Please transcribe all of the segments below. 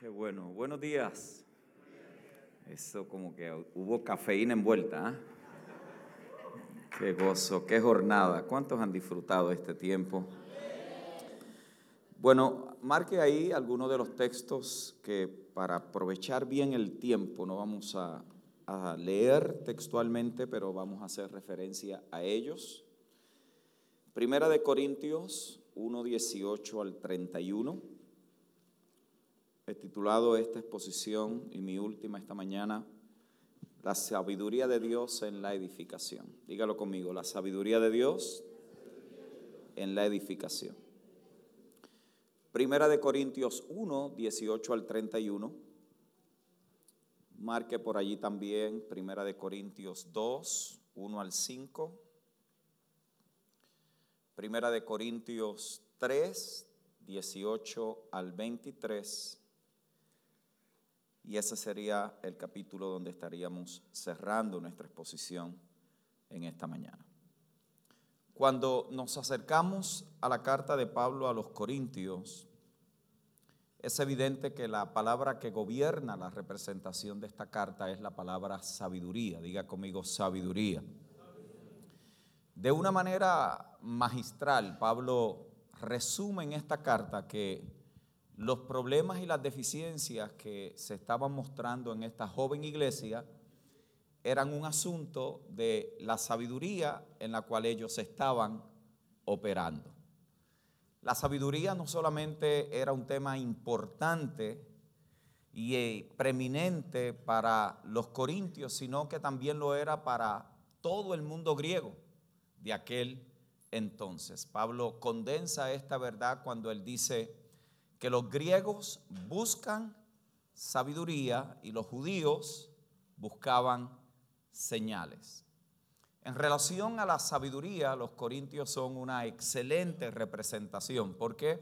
Qué bueno. Buenos días. Eso como que hubo cafeína envuelta. ¿ah? Qué gozo, qué jornada. ¿Cuántos han disfrutado este tiempo? Bueno, marque ahí algunos de los textos que para aprovechar bien el tiempo no vamos a, a leer textualmente, pero vamos a hacer referencia a ellos. Primera de Corintios 1, 18 al 31 he titulado esta exposición y mi última esta mañana, La sabiduría de Dios en la edificación. Dígalo conmigo, la sabiduría de Dios en la edificación. Primera de Corintios 1, 18 al 31. Marque por allí también Primera de Corintios 2, 1 al 5. Primera de Corintios 3, 18 al 23 y ese sería el capítulo donde estaríamos cerrando nuestra exposición en esta mañana. Cuando nos acercamos a la carta de Pablo a los Corintios, es evidente que la palabra que gobierna la representación de esta carta es la palabra sabiduría. Diga conmigo sabiduría. De una manera magistral, Pablo resume en esta carta que los problemas y las deficiencias que se estaban mostrando en esta joven iglesia eran un asunto de la sabiduría en la cual ellos estaban operando. La sabiduría no solamente era un tema importante y eh, preeminente para los corintios, sino que también lo era para todo el mundo griego de aquel entonces. Pablo condensa esta verdad cuando él dice, que los griegos buscan sabiduría y los judíos buscaban señales. En relación a la sabiduría, los corintios son una excelente representación. ¿Por qué?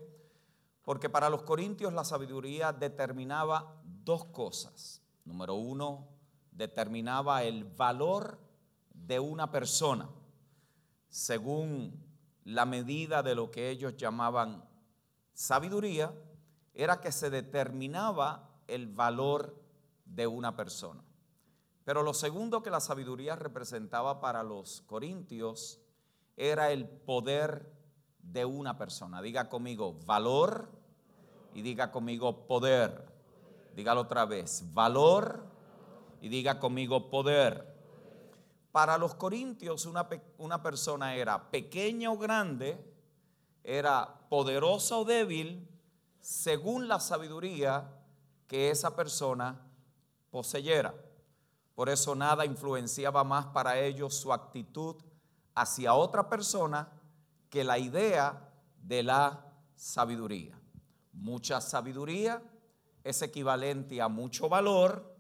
Porque para los corintios la sabiduría determinaba dos cosas. Número uno, determinaba el valor de una persona según la medida de lo que ellos llamaban sabiduría era que se determinaba el valor de una persona. Pero lo segundo que la sabiduría representaba para los corintios era el poder de una persona. Diga conmigo valor y diga conmigo poder. Dígalo otra vez, valor y diga conmigo poder. Para los corintios una, una persona era pequeña o grande, era poderosa o débil, según la sabiduría que esa persona poseyera. Por eso nada influenciaba más para ellos su actitud hacia otra persona que la idea de la sabiduría. Mucha sabiduría es equivalente a mucho valor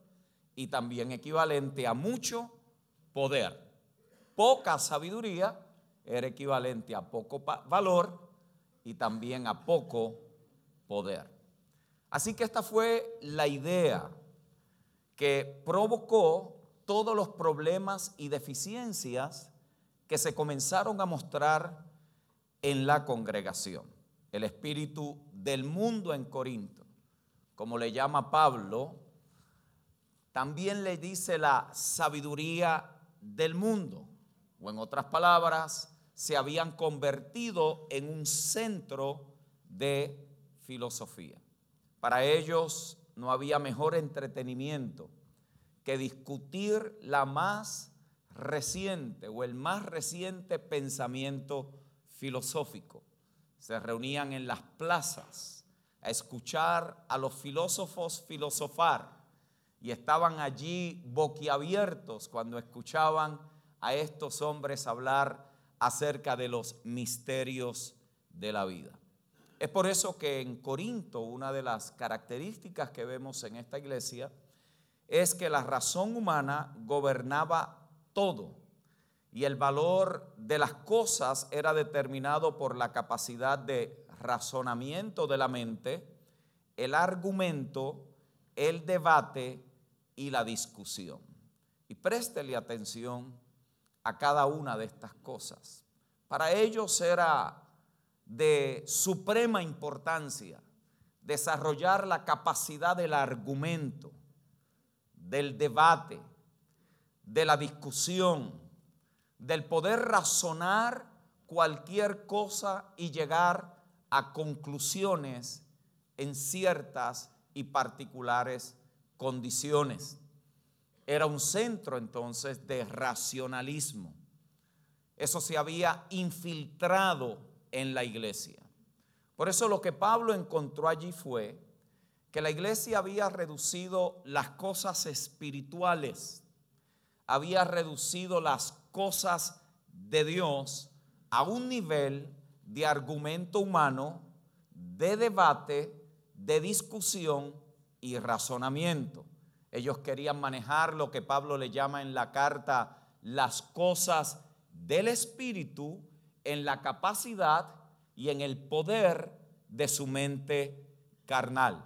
y también equivalente a mucho poder. Poca sabiduría era equivalente a poco valor y también a poco poder. Así que esta fue la idea que provocó todos los problemas y deficiencias que se comenzaron a mostrar en la congregación. El espíritu del mundo en Corinto, como le llama Pablo, también le dice la sabiduría del mundo, o en otras palabras, se habían convertido en un centro de filosofía. Para ellos no había mejor entretenimiento que discutir la más reciente o el más reciente pensamiento filosófico. Se reunían en las plazas a escuchar a los filósofos filosofar y estaban allí boquiabiertos cuando escuchaban a estos hombres hablar acerca de los misterios de la vida. Es por eso que en Corinto una de las características que vemos en esta iglesia es que la razón humana gobernaba todo y el valor de las cosas era determinado por la capacidad de razonamiento de la mente, el argumento, el debate y la discusión. Y préstele atención a cada una de estas cosas. Para ellos era de suprema importancia desarrollar la capacidad del argumento, del debate, de la discusión, del poder razonar cualquier cosa y llegar a conclusiones en ciertas y particulares condiciones. Era un centro entonces de racionalismo. Eso se había infiltrado en la iglesia. Por eso lo que Pablo encontró allí fue que la iglesia había reducido las cosas espirituales, había reducido las cosas de Dios a un nivel de argumento humano, de debate, de discusión y razonamiento. Ellos querían manejar lo que Pablo le llama en la carta las cosas del Espíritu en la capacidad y en el poder de su mente carnal.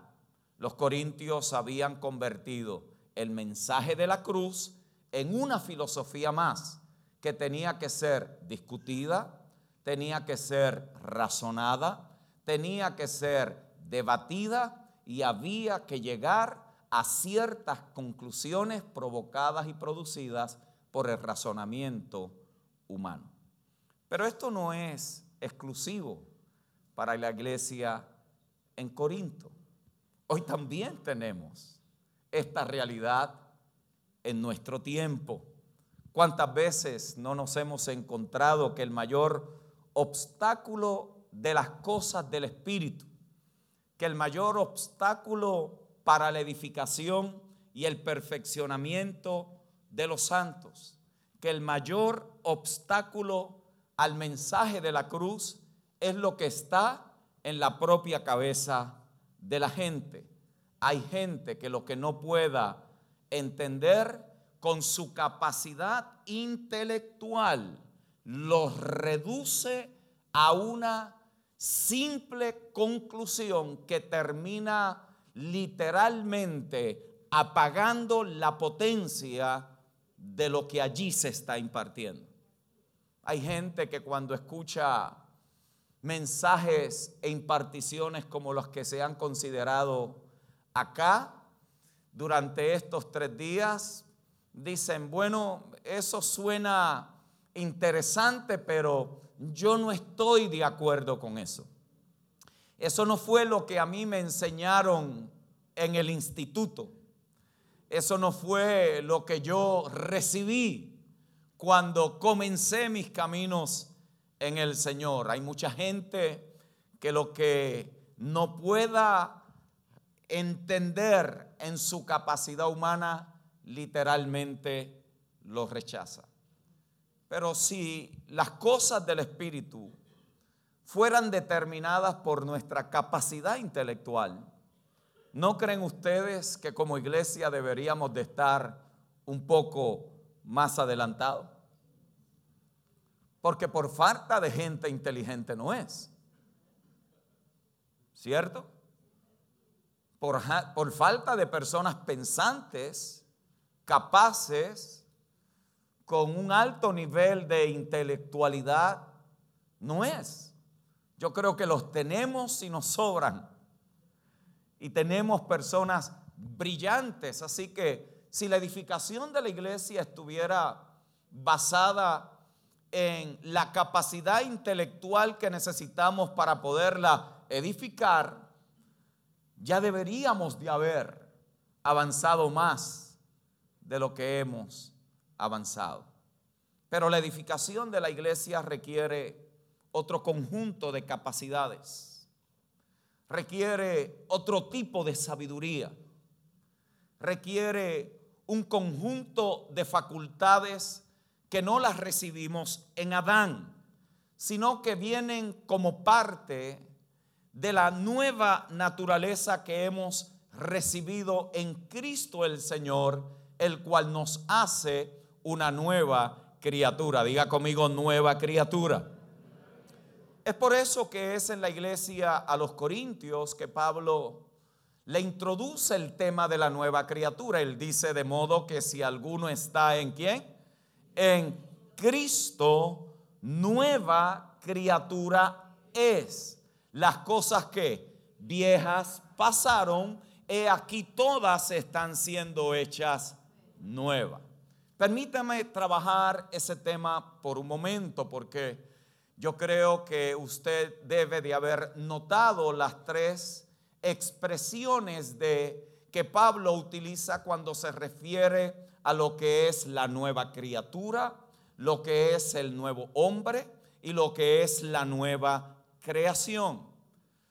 Los corintios habían convertido el mensaje de la cruz en una filosofía más que tenía que ser discutida, tenía que ser razonada, tenía que ser debatida y había que llegar a ciertas conclusiones provocadas y producidas por el razonamiento humano. Pero esto no es exclusivo para la iglesia en Corinto. Hoy también tenemos esta realidad en nuestro tiempo. ¿Cuántas veces no nos hemos encontrado que el mayor obstáculo de las cosas del Espíritu, que el mayor obstáculo para la edificación y el perfeccionamiento de los santos, que el mayor obstáculo al mensaje de la cruz es lo que está en la propia cabeza de la gente. Hay gente que lo que no pueda entender con su capacidad intelectual los reduce a una simple conclusión que termina literalmente apagando la potencia de lo que allí se está impartiendo. Hay gente que cuando escucha mensajes e imparticiones como los que se han considerado acá durante estos tres días, dicen, bueno, eso suena interesante, pero yo no estoy de acuerdo con eso. Eso no fue lo que a mí me enseñaron en el instituto. Eso no fue lo que yo recibí cuando comencé mis caminos en el Señor. Hay mucha gente que lo que no pueda entender en su capacidad humana, literalmente lo rechaza. Pero si las cosas del Espíritu fueran determinadas por nuestra capacidad intelectual, ¿no creen ustedes que como iglesia deberíamos de estar un poco más adelantados? Porque por falta de gente inteligente no es. ¿Cierto? Por falta de personas pensantes, capaces, con un alto nivel de intelectualidad, no es. Yo creo que los tenemos y nos sobran. Y tenemos personas brillantes. Así que si la edificación de la iglesia estuviera basada en la capacidad intelectual que necesitamos para poderla edificar, ya deberíamos de haber avanzado más de lo que hemos avanzado. Pero la edificación de la iglesia requiere otro conjunto de capacidades, requiere otro tipo de sabiduría, requiere un conjunto de facultades que no las recibimos en Adán, sino que vienen como parte de la nueva naturaleza que hemos recibido en Cristo el Señor, el cual nos hace una nueva criatura. Diga conmigo nueva criatura. Es por eso que es en la iglesia a los Corintios que Pablo le introduce el tema de la nueva criatura. Él dice de modo que si alguno está en quién? En Cristo, nueva criatura es. Las cosas que viejas pasaron, he aquí todas están siendo hechas nuevas. Permítame trabajar ese tema por un momento porque yo creo que usted debe de haber notado las tres expresiones de que Pablo utiliza cuando se refiere a lo que es la nueva criatura, lo que es el nuevo hombre y lo que es la nueva creación.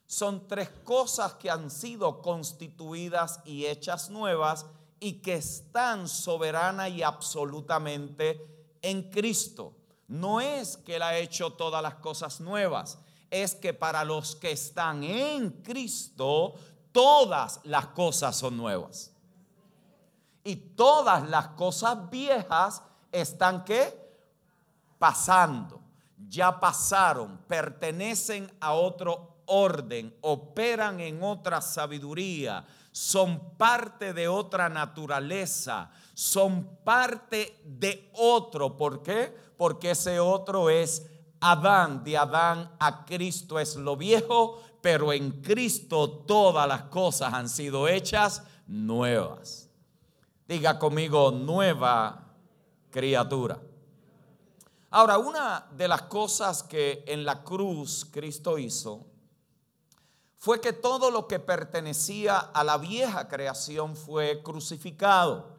Son tres cosas que han sido constituidas y hechas nuevas y que están soberana y absolutamente en Cristo. No es que Él ha hecho todas las cosas nuevas, es que para los que están en Cristo, todas las cosas son nuevas. Y todas las cosas viejas están qué? Pasando. Ya pasaron, pertenecen a otro orden, operan en otra sabiduría, son parte de otra naturaleza, son parte de otro. ¿Por qué? Porque ese otro es Adán. De Adán a Cristo es lo viejo, pero en Cristo todas las cosas han sido hechas nuevas. Diga conmigo, nueva criatura. Ahora, una de las cosas que en la cruz Cristo hizo fue que todo lo que pertenecía a la vieja creación fue crucificado.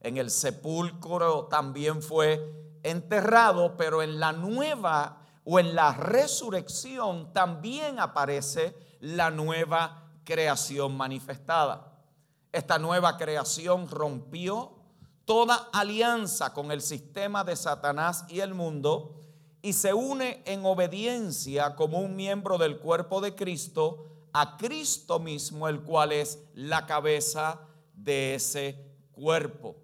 En el sepulcro también fue enterrado, pero en la nueva o en la resurrección también aparece la nueva creación manifestada. Esta nueva creación rompió toda alianza con el sistema de Satanás y el mundo y se une en obediencia como un miembro del cuerpo de Cristo a Cristo mismo, el cual es la cabeza de ese cuerpo.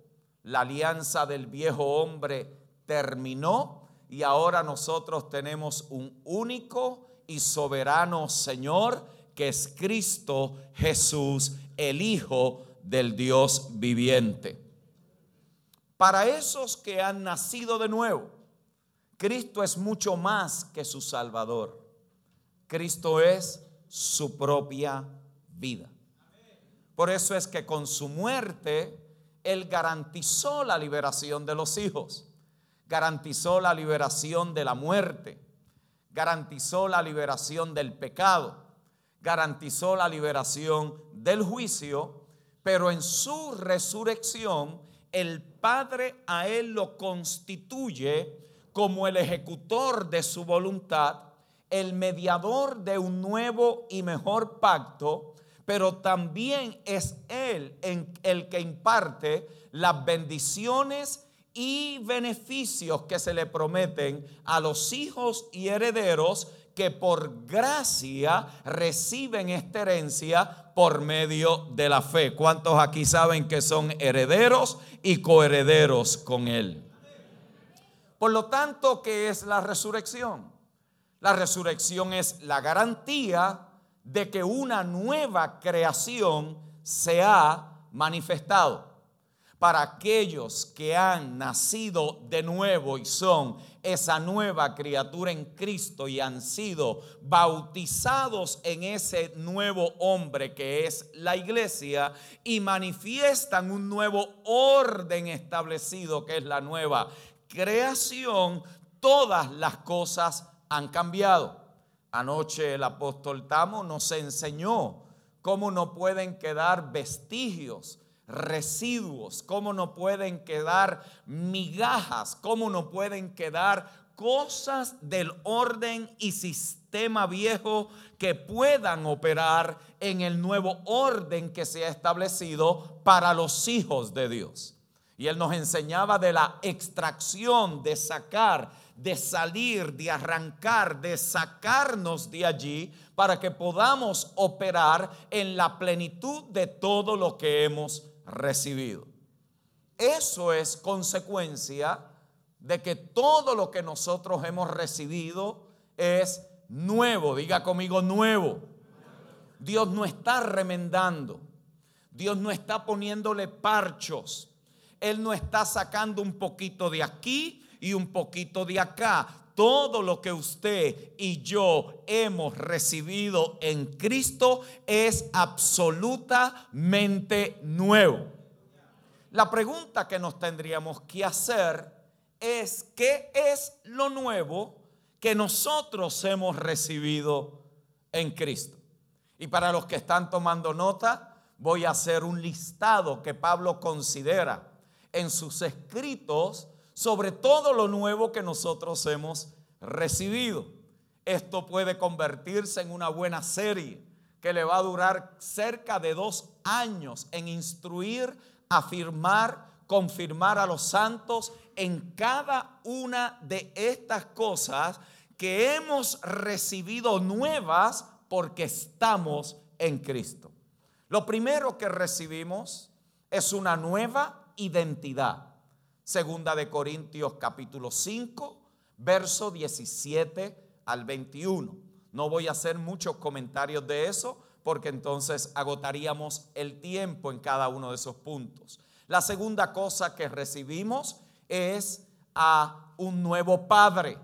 La alianza del viejo hombre terminó y ahora nosotros tenemos un único y soberano Señor que es Cristo Jesús, el Hijo del Dios viviente. Para esos que han nacido de nuevo, Cristo es mucho más que su Salvador. Cristo es su propia vida. Por eso es que con su muerte, Él garantizó la liberación de los hijos, garantizó la liberación de la muerte, garantizó la liberación del pecado, garantizó la liberación del juicio, pero en su resurrección, el Padre a Él lo constituye como el ejecutor de su voluntad, el mediador de un nuevo y mejor pacto, pero también es Él el que imparte las bendiciones y beneficios que se le prometen a los hijos y herederos que por gracia reciben esta herencia por medio de la fe. ¿Cuántos aquí saben que son herederos y coherederos con Él? Por lo tanto, ¿qué es la resurrección? La resurrección es la garantía de que una nueva creación se ha manifestado. Para aquellos que han nacido de nuevo y son esa nueva criatura en Cristo y han sido bautizados en ese nuevo hombre que es la iglesia y manifiestan un nuevo orden establecido que es la nueva creación, todas las cosas han cambiado. Anoche el apóstol Tamo nos enseñó cómo no pueden quedar vestigios, residuos, cómo no pueden quedar migajas, cómo no pueden quedar cosas del orden y sistema viejo que puedan operar en el nuevo orden que se ha establecido para los hijos de Dios. Y él nos enseñaba de la extracción, de sacar, de salir, de arrancar, de sacarnos de allí para que podamos operar en la plenitud de todo lo que hemos recibido. Eso es consecuencia de que todo lo que nosotros hemos recibido es nuevo. Diga conmigo nuevo. Dios no está remendando. Dios no está poniéndole parchos. Él no está sacando un poquito de aquí y un poquito de acá. Todo lo que usted y yo hemos recibido en Cristo es absolutamente nuevo. La pregunta que nos tendríamos que hacer es, ¿qué es lo nuevo que nosotros hemos recibido en Cristo? Y para los que están tomando nota, voy a hacer un listado que Pablo considera en sus escritos sobre todo lo nuevo que nosotros hemos recibido. Esto puede convertirse en una buena serie que le va a durar cerca de dos años en instruir, afirmar, confirmar a los santos en cada una de estas cosas que hemos recibido nuevas porque estamos en Cristo. Lo primero que recibimos es una nueva identidad. Segunda de Corintios capítulo 5, verso 17 al 21. No voy a hacer muchos comentarios de eso porque entonces agotaríamos el tiempo en cada uno de esos puntos. La segunda cosa que recibimos es a un nuevo Padre.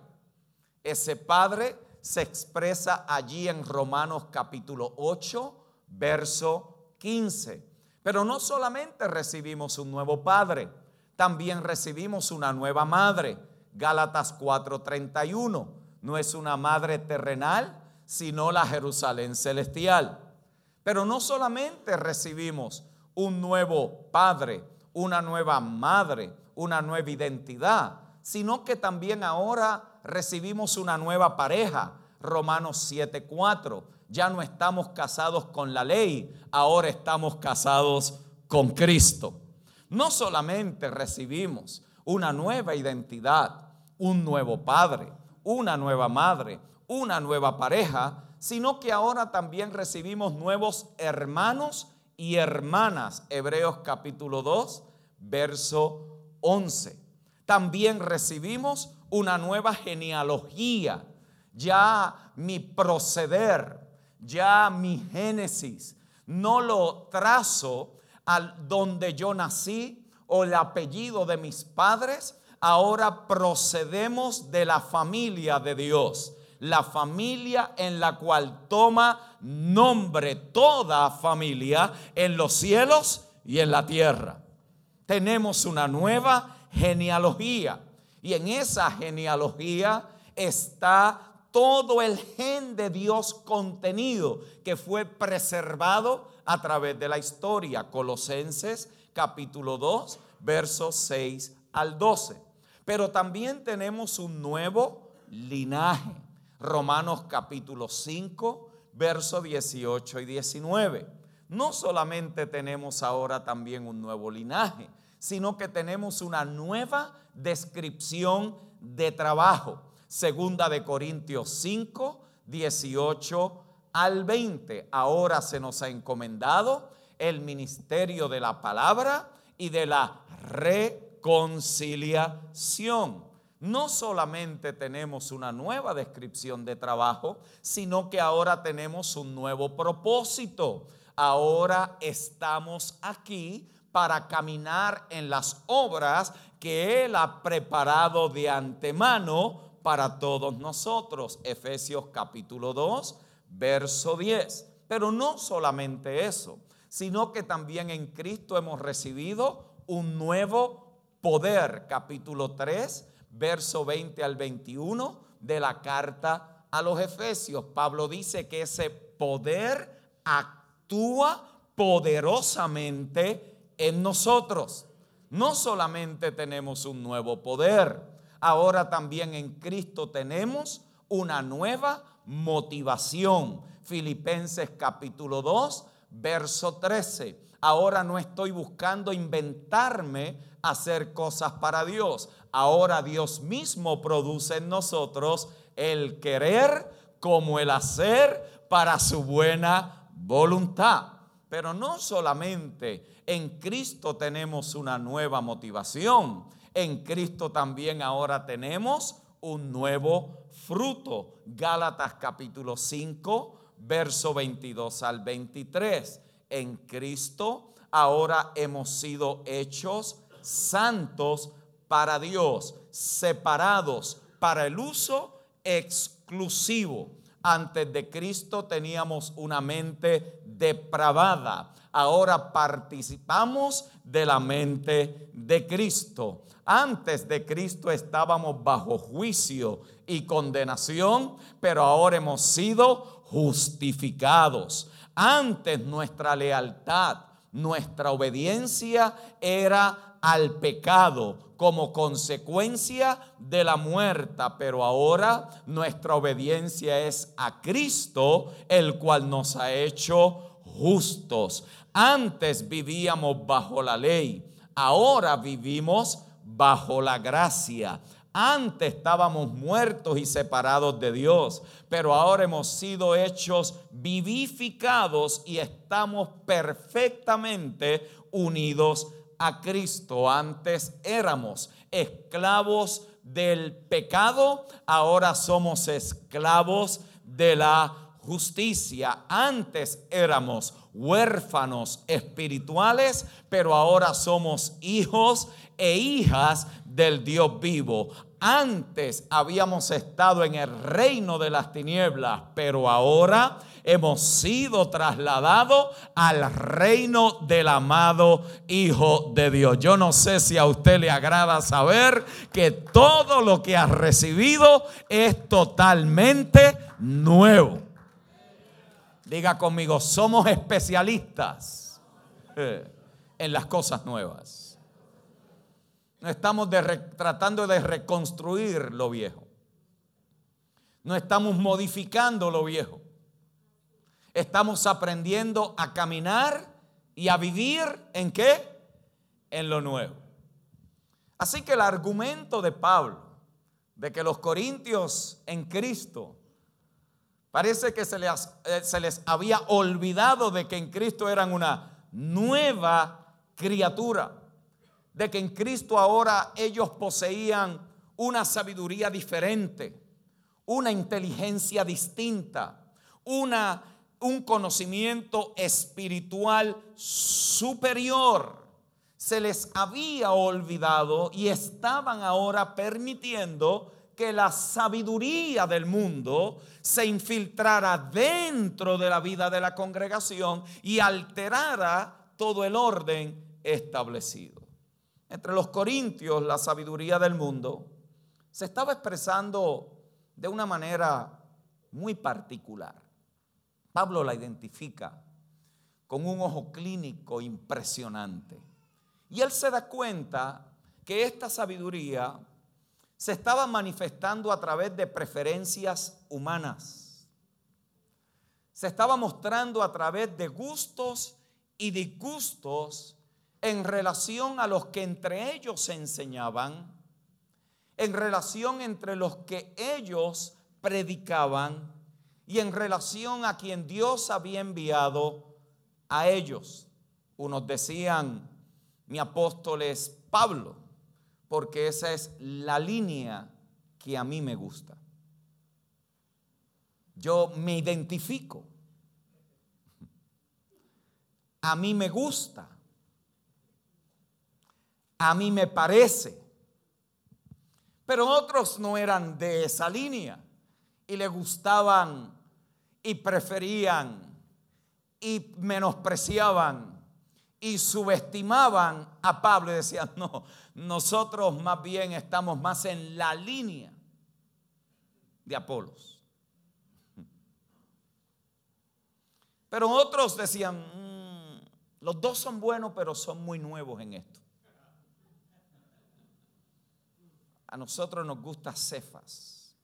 Ese Padre se expresa allí en Romanos capítulo 8, verso 15. Pero no solamente recibimos un nuevo Padre, también recibimos una nueva madre. Gálatas 4:31. No es una madre terrenal, sino la Jerusalén celestial. Pero no solamente recibimos un nuevo padre, una nueva madre, una nueva identidad, sino que también ahora recibimos una nueva pareja. Romanos 7:4. Ya no estamos casados con la ley, ahora estamos casados con Cristo no solamente recibimos una nueva identidad, un nuevo padre, una nueva madre, una nueva pareja, sino que ahora también recibimos nuevos hermanos y hermanas. Hebreos capítulo 2, verso 11. También recibimos una nueva genealogía. Ya mi proceder, ya mi génesis, no lo trazo donde yo nací o el apellido de mis padres, ahora procedemos de la familia de Dios, la familia en la cual toma nombre toda familia en los cielos y en la tierra. Tenemos una nueva genealogía y en esa genealogía está todo el gen de Dios contenido que fue preservado a través de la historia. Colosenses capítulo 2, versos 6 al 12. Pero también tenemos un nuevo linaje. Romanos capítulo 5, versos 18 y 19. No solamente tenemos ahora también un nuevo linaje, sino que tenemos una nueva descripción de trabajo. Segunda de Corintios 5, 18 al 20. Ahora se nos ha encomendado el ministerio de la palabra y de la reconciliación. No solamente tenemos una nueva descripción de trabajo, sino que ahora tenemos un nuevo propósito. Ahora estamos aquí para caminar en las obras que Él ha preparado de antemano para todos nosotros. Efesios capítulo 2, verso 10. Pero no solamente eso, sino que también en Cristo hemos recibido un nuevo poder. Capítulo 3, verso 20 al 21 de la carta a los Efesios. Pablo dice que ese poder actúa poderosamente en nosotros. No solamente tenemos un nuevo poder, ahora también en Cristo tenemos una nueva motivación. Filipenses capítulo 2, verso 13. Ahora no estoy buscando inventarme hacer cosas para Dios. Ahora Dios mismo produce en nosotros el querer como el hacer para su buena voluntad. Pero no solamente en Cristo tenemos una nueva motivación, en Cristo también ahora tenemos un nuevo fruto. Gálatas capítulo 5, verso 22 al 23. En Cristo ahora hemos sido hechos santos para Dios, separados para el uso exclusivo. Antes de Cristo teníamos una mente depravada. Ahora participamos de la mente de Cristo. Antes de Cristo estábamos bajo juicio y condenación, pero ahora hemos sido justificados. Antes nuestra lealtad, nuestra obediencia era al pecado como consecuencia de la muerte, pero ahora nuestra obediencia es a Cristo, el cual nos ha hecho justos. Antes vivíamos bajo la ley, ahora vivimos bajo la gracia. Antes estábamos muertos y separados de Dios, pero ahora hemos sido hechos vivificados y estamos perfectamente unidos a Cristo. Antes éramos esclavos del pecado, ahora somos esclavos de la justicia. Antes éramos huérfanos espirituales, pero ahora somos hijos e hijas del Dios vivo. Antes habíamos estado en el reino de las tinieblas, pero ahora hemos sido trasladados al reino del amado Hijo de Dios. Yo no sé si a usted le agrada saber que todo lo que ha recibido es totalmente nuevo. Diga conmigo, somos especialistas eh, en las cosas nuevas. No estamos tratando de reconstruir lo viejo. No estamos modificando lo viejo. Estamos aprendiendo a caminar y a vivir en qué? En lo nuevo. Así que el argumento de Pablo de que los corintios en Cristo parece que se les, eh, se les había olvidado de que en Cristo eran una nueva criatura, de que en Cristo ahora ellos poseían una sabiduría diferente, una inteligencia distinta, una un conocimiento espiritual superior. Se les había olvidado y estaban ahora permitiendo que la sabiduría del mundo se infiltrara dentro de la vida de la congregación y alterara todo el orden establecido. Entre los corintios, la sabiduría del mundo se estaba expresando de una manera muy particular. Pablo la identifica con un ojo clínico impresionante. Y él se da cuenta que esta sabiduría se estaba manifestando a través de preferencias humanas. Se estaba mostrando a través de gustos y disgustos en relación a los que entre ellos se enseñaban, en relación entre los que ellos predicaban y en relación a quien Dios había enviado a ellos. Unos decían, mi apóstol es Pablo, porque esa es la línea que a mí me gusta. Yo me identifico. A mí me gusta. A mí me parece. Pero otros no eran de esa línea y le gustaban y preferían y menospreciaban y subestimaban a Pablo y decían, no, nosotros más bien estamos más en la línea de Apolos. Pero otros decían, mm, los dos son buenos, pero son muy nuevos en esto. A nosotros nos gusta Cefas,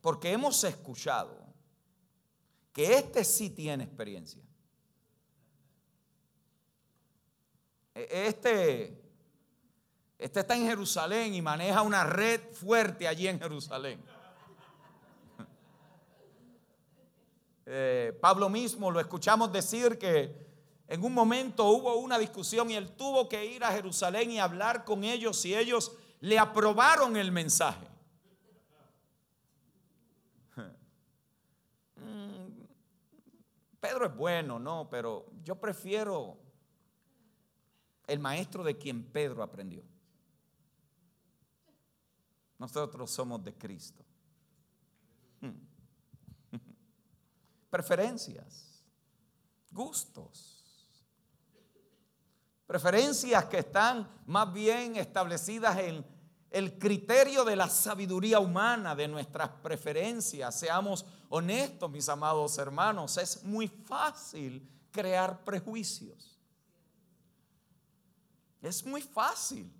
porque hemos escuchado que este sí tiene experiencia. Este, este está en Jerusalén y maneja una red fuerte allí en Jerusalén. Eh, Pablo mismo lo escuchamos decir que en un momento hubo una discusión y él tuvo que ir a Jerusalén y hablar con ellos y ellos le aprobaron el mensaje. Pedro es bueno, no, pero yo prefiero el maestro de quien Pedro aprendió. Nosotros somos de Cristo. Preferencias, gustos. Preferencias que están más bien establecidas en el criterio de la sabiduría humana, de nuestras preferencias. Seamos honestos, mis amados hermanos, es muy fácil crear prejuicios. Es muy fácil.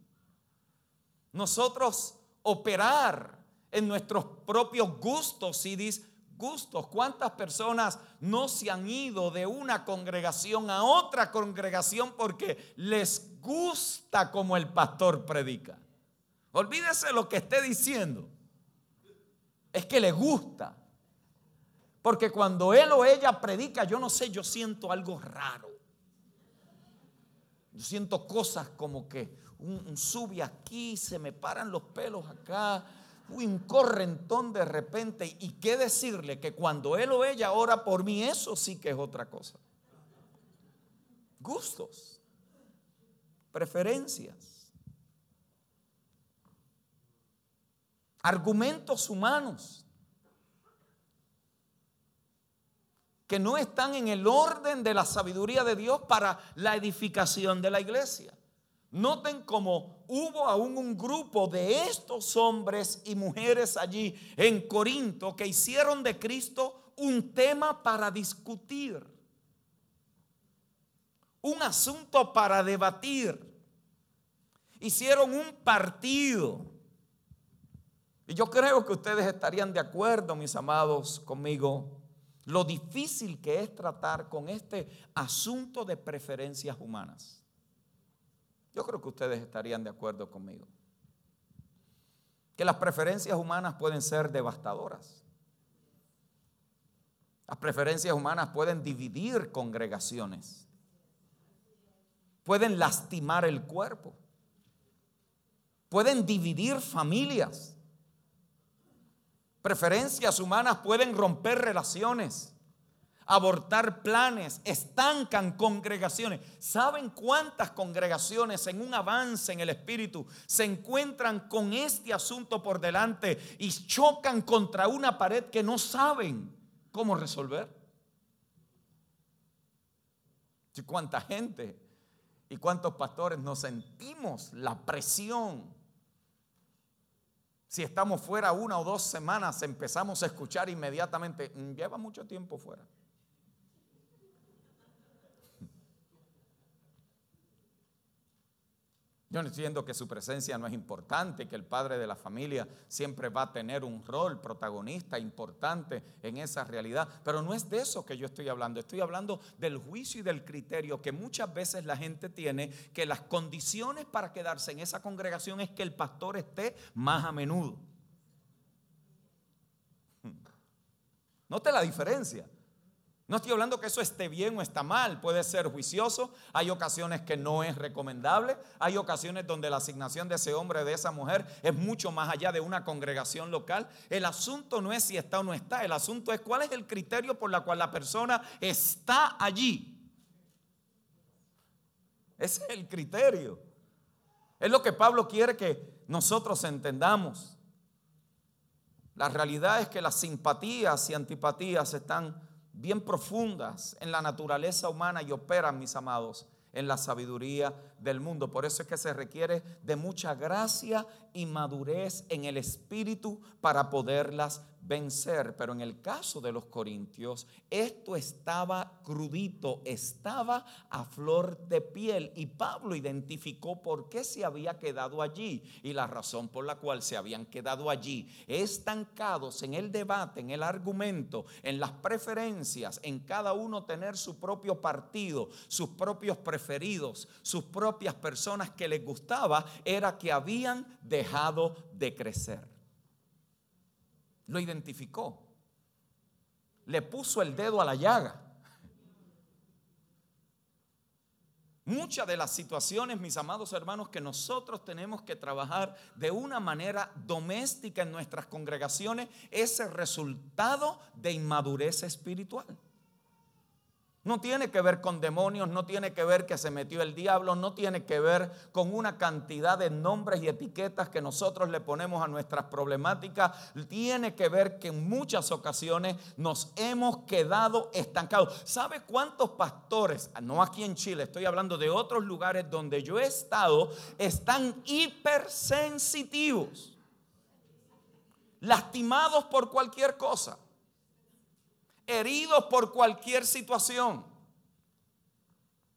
Nosotros operar en nuestros propios gustos y disgustos. ¿Cuántas personas no se han ido de una congregación a otra congregación porque les gusta como el pastor predica? Olvídese lo que esté diciendo. Es que le gusta. Porque cuando él o ella predica, yo no sé, yo siento algo raro. Yo siento cosas como que un, sube aquí, se me paran los pelos acá, un correntón de repente. Y qué decirle que cuando él o ella ora por mí, eso sí que es otra cosa. Gustos, preferencias. argumentos humanos que no están en el orden de la sabiduría de Dios para la edificación de la iglesia. Noten cómo hubo aún un grupo de estos hombres y mujeres allí en Corinto que hicieron de Cristo un tema para discutir, un asunto para debatir. Hicieron un partido y yo creo que ustedes estarían de acuerdo, mis amados, conmigo, lo difícil que es tratar con este asunto de preferencias humanas. Yo creo que ustedes estarían de acuerdo conmigo. Que las preferencias humanas pueden ser devastadoras. Las preferencias humanas pueden dividir congregaciones. Pueden lastimar el cuerpo. Pueden dividir familias. Preferencias humanas pueden romper relaciones, abortar planes, estancan congregaciones. ¿Saben cuántas congregaciones en un avance en el Espíritu se encuentran con este asunto por delante y chocan contra una pared que no saben cómo resolver? ¿Y cuánta gente y cuántos pastores nos sentimos la presión si estamos fuera una o dos semanas, empezamos a escuchar inmediatamente, mm, lleva mucho tiempo fuera. Yo entiendo que su presencia no es importante, que el padre de la familia siempre va a tener un rol protagonista importante en esa realidad, pero no es de eso que yo estoy hablando, estoy hablando del juicio y del criterio que muchas veces la gente tiene, que las condiciones para quedarse en esa congregación es que el pastor esté más a menudo. Note la diferencia. No estoy hablando que eso esté bien o está mal, puede ser juicioso, hay ocasiones que no es recomendable, hay ocasiones donde la asignación de ese hombre, de esa mujer, es mucho más allá de una congregación local. El asunto no es si está o no está, el asunto es cuál es el criterio por la cual la persona está allí. Ese es el criterio. Es lo que Pablo quiere que nosotros entendamos. La realidad es que las simpatías y antipatías están bien profundas en la naturaleza humana y operan, mis amados, en la sabiduría del mundo. Por eso es que se requiere de mucha gracia y madurez en el espíritu para poderlas vencer. Pero en el caso de los corintios, esto estaba crudito, estaba a flor de piel. Y Pablo identificó por qué se había quedado allí y la razón por la cual se habían quedado allí, estancados en el debate, en el argumento, en las preferencias, en cada uno tener su propio partido, sus propios preferidos, sus propias personas que les gustaba, era que habían dejado de crecer lo identificó. Le puso el dedo a la llaga. Muchas de las situaciones, mis amados hermanos, que nosotros tenemos que trabajar de una manera doméstica en nuestras congregaciones es el resultado de inmadurez espiritual. No tiene que ver con demonios, no tiene que ver que se metió el diablo, no tiene que ver con una cantidad de nombres y etiquetas que nosotros le ponemos a nuestras problemáticas. Tiene que ver que en muchas ocasiones nos hemos quedado estancados. ¿Sabe cuántos pastores, no aquí en Chile, estoy hablando de otros lugares donde yo he estado, están hipersensitivos, lastimados por cualquier cosa? Heridos por cualquier situación,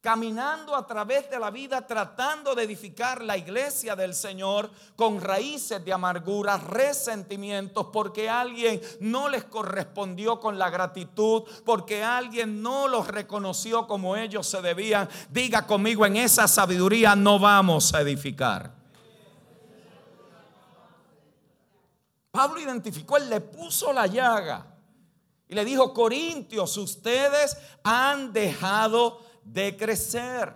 caminando a través de la vida tratando de edificar la iglesia del Señor con raíces de amargura, resentimientos, porque alguien no les correspondió con la gratitud, porque alguien no los reconoció como ellos se debían. Diga conmigo, en esa sabiduría no vamos a edificar. Pablo identificó, él le puso la llaga. Y le dijo, Corintios, ustedes han dejado de crecer.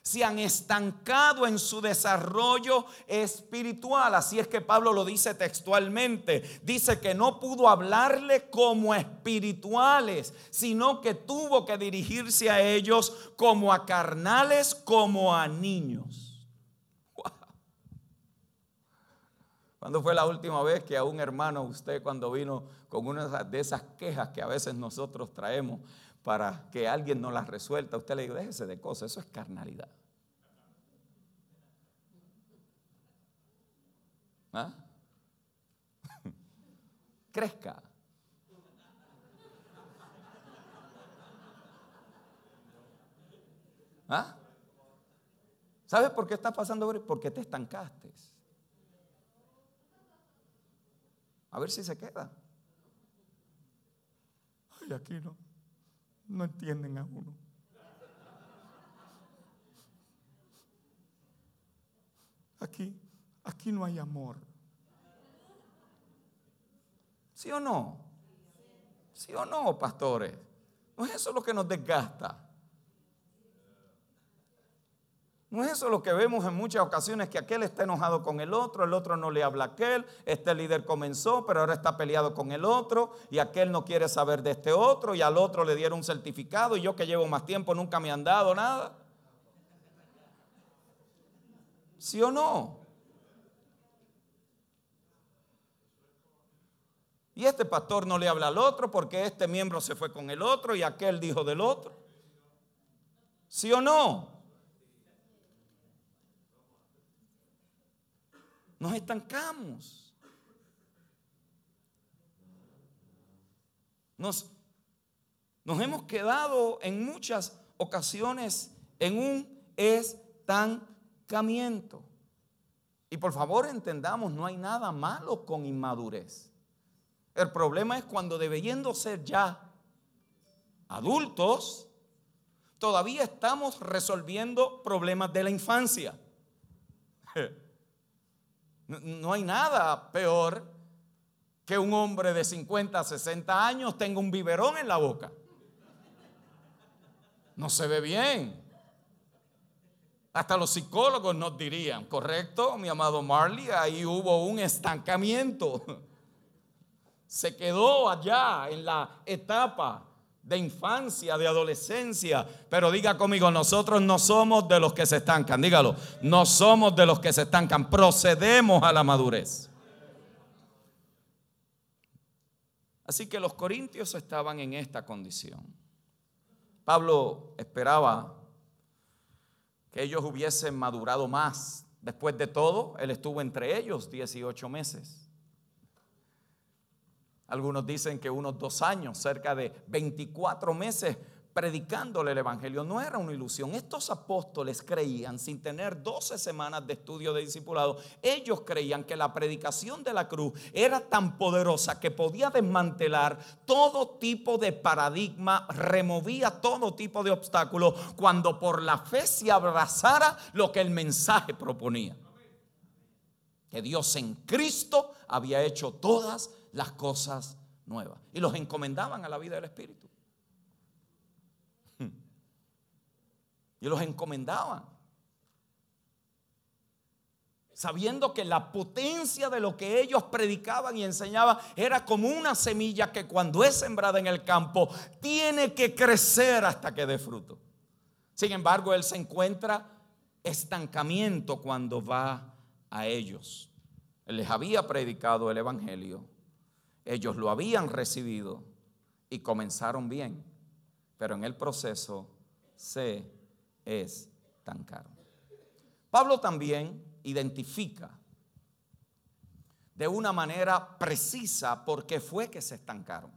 Se han estancado en su desarrollo espiritual. Así es que Pablo lo dice textualmente. Dice que no pudo hablarle como espirituales, sino que tuvo que dirigirse a ellos como a carnales, como a niños. ¿Cuándo fue la última vez que a un hermano, usted cuando vino con una de esas quejas que a veces nosotros traemos para que alguien nos las resuelta, usted le dijo, déjese de cosas, eso es carnalidad? ¿Ah? Crezca. ¿Ah? ¿Sabes por qué está pasando? Porque te estancaste. A ver si se queda. Ay, aquí no. No entienden a uno. Aquí, aquí no hay amor. ¿Sí o no? ¿Sí o no, pastores? No es eso lo que nos desgasta. No es eso lo que vemos en muchas ocasiones, que aquel está enojado con el otro, el otro no le habla a aquel, este líder comenzó, pero ahora está peleado con el otro, y aquel no quiere saber de este otro, y al otro le dieron un certificado, y yo que llevo más tiempo nunca me han dado nada. ¿Sí o no? Y este pastor no le habla al otro porque este miembro se fue con el otro y aquel dijo del otro. ¿Sí o no? Nos estancamos. Nos, nos hemos quedado en muchas ocasiones en un estancamiento. Y por favor entendamos, no hay nada malo con inmadurez. El problema es cuando debiendo ser ya adultos, todavía estamos resolviendo problemas de la infancia. No hay nada peor que un hombre de 50, 60 años tenga un biberón en la boca. No se ve bien. Hasta los psicólogos nos dirían, ¿correcto, mi amado Marley? Ahí hubo un estancamiento. Se quedó allá en la etapa de infancia, de adolescencia. Pero diga conmigo, nosotros no somos de los que se estancan. Dígalo, no somos de los que se estancan. Procedemos a la madurez. Así que los corintios estaban en esta condición. Pablo esperaba que ellos hubiesen madurado más. Después de todo, él estuvo entre ellos 18 meses. Algunos dicen que unos dos años, cerca de 24 meses predicándole el Evangelio. No era una ilusión. Estos apóstoles creían, sin tener 12 semanas de estudio de discipulado, ellos creían que la predicación de la cruz era tan poderosa que podía desmantelar todo tipo de paradigma, removía todo tipo de obstáculos cuando por la fe se abrazara lo que el mensaje proponía. Que Dios en Cristo había hecho todas las cosas nuevas. Y los encomendaban a la vida del Espíritu. Y los encomendaban. sabiendo que la potencia de lo que ellos predicaban y enseñaban era como una semilla que cuando es sembrada en el campo tiene que crecer hasta que dé fruto. Sin embargo, él se encuentra estancamiento cuando va a ellos. Él les había predicado el Evangelio, ellos lo habían recibido y comenzaron bien, pero en el proceso se estancaron. Pablo también identifica de una manera precisa por qué fue que se estancaron.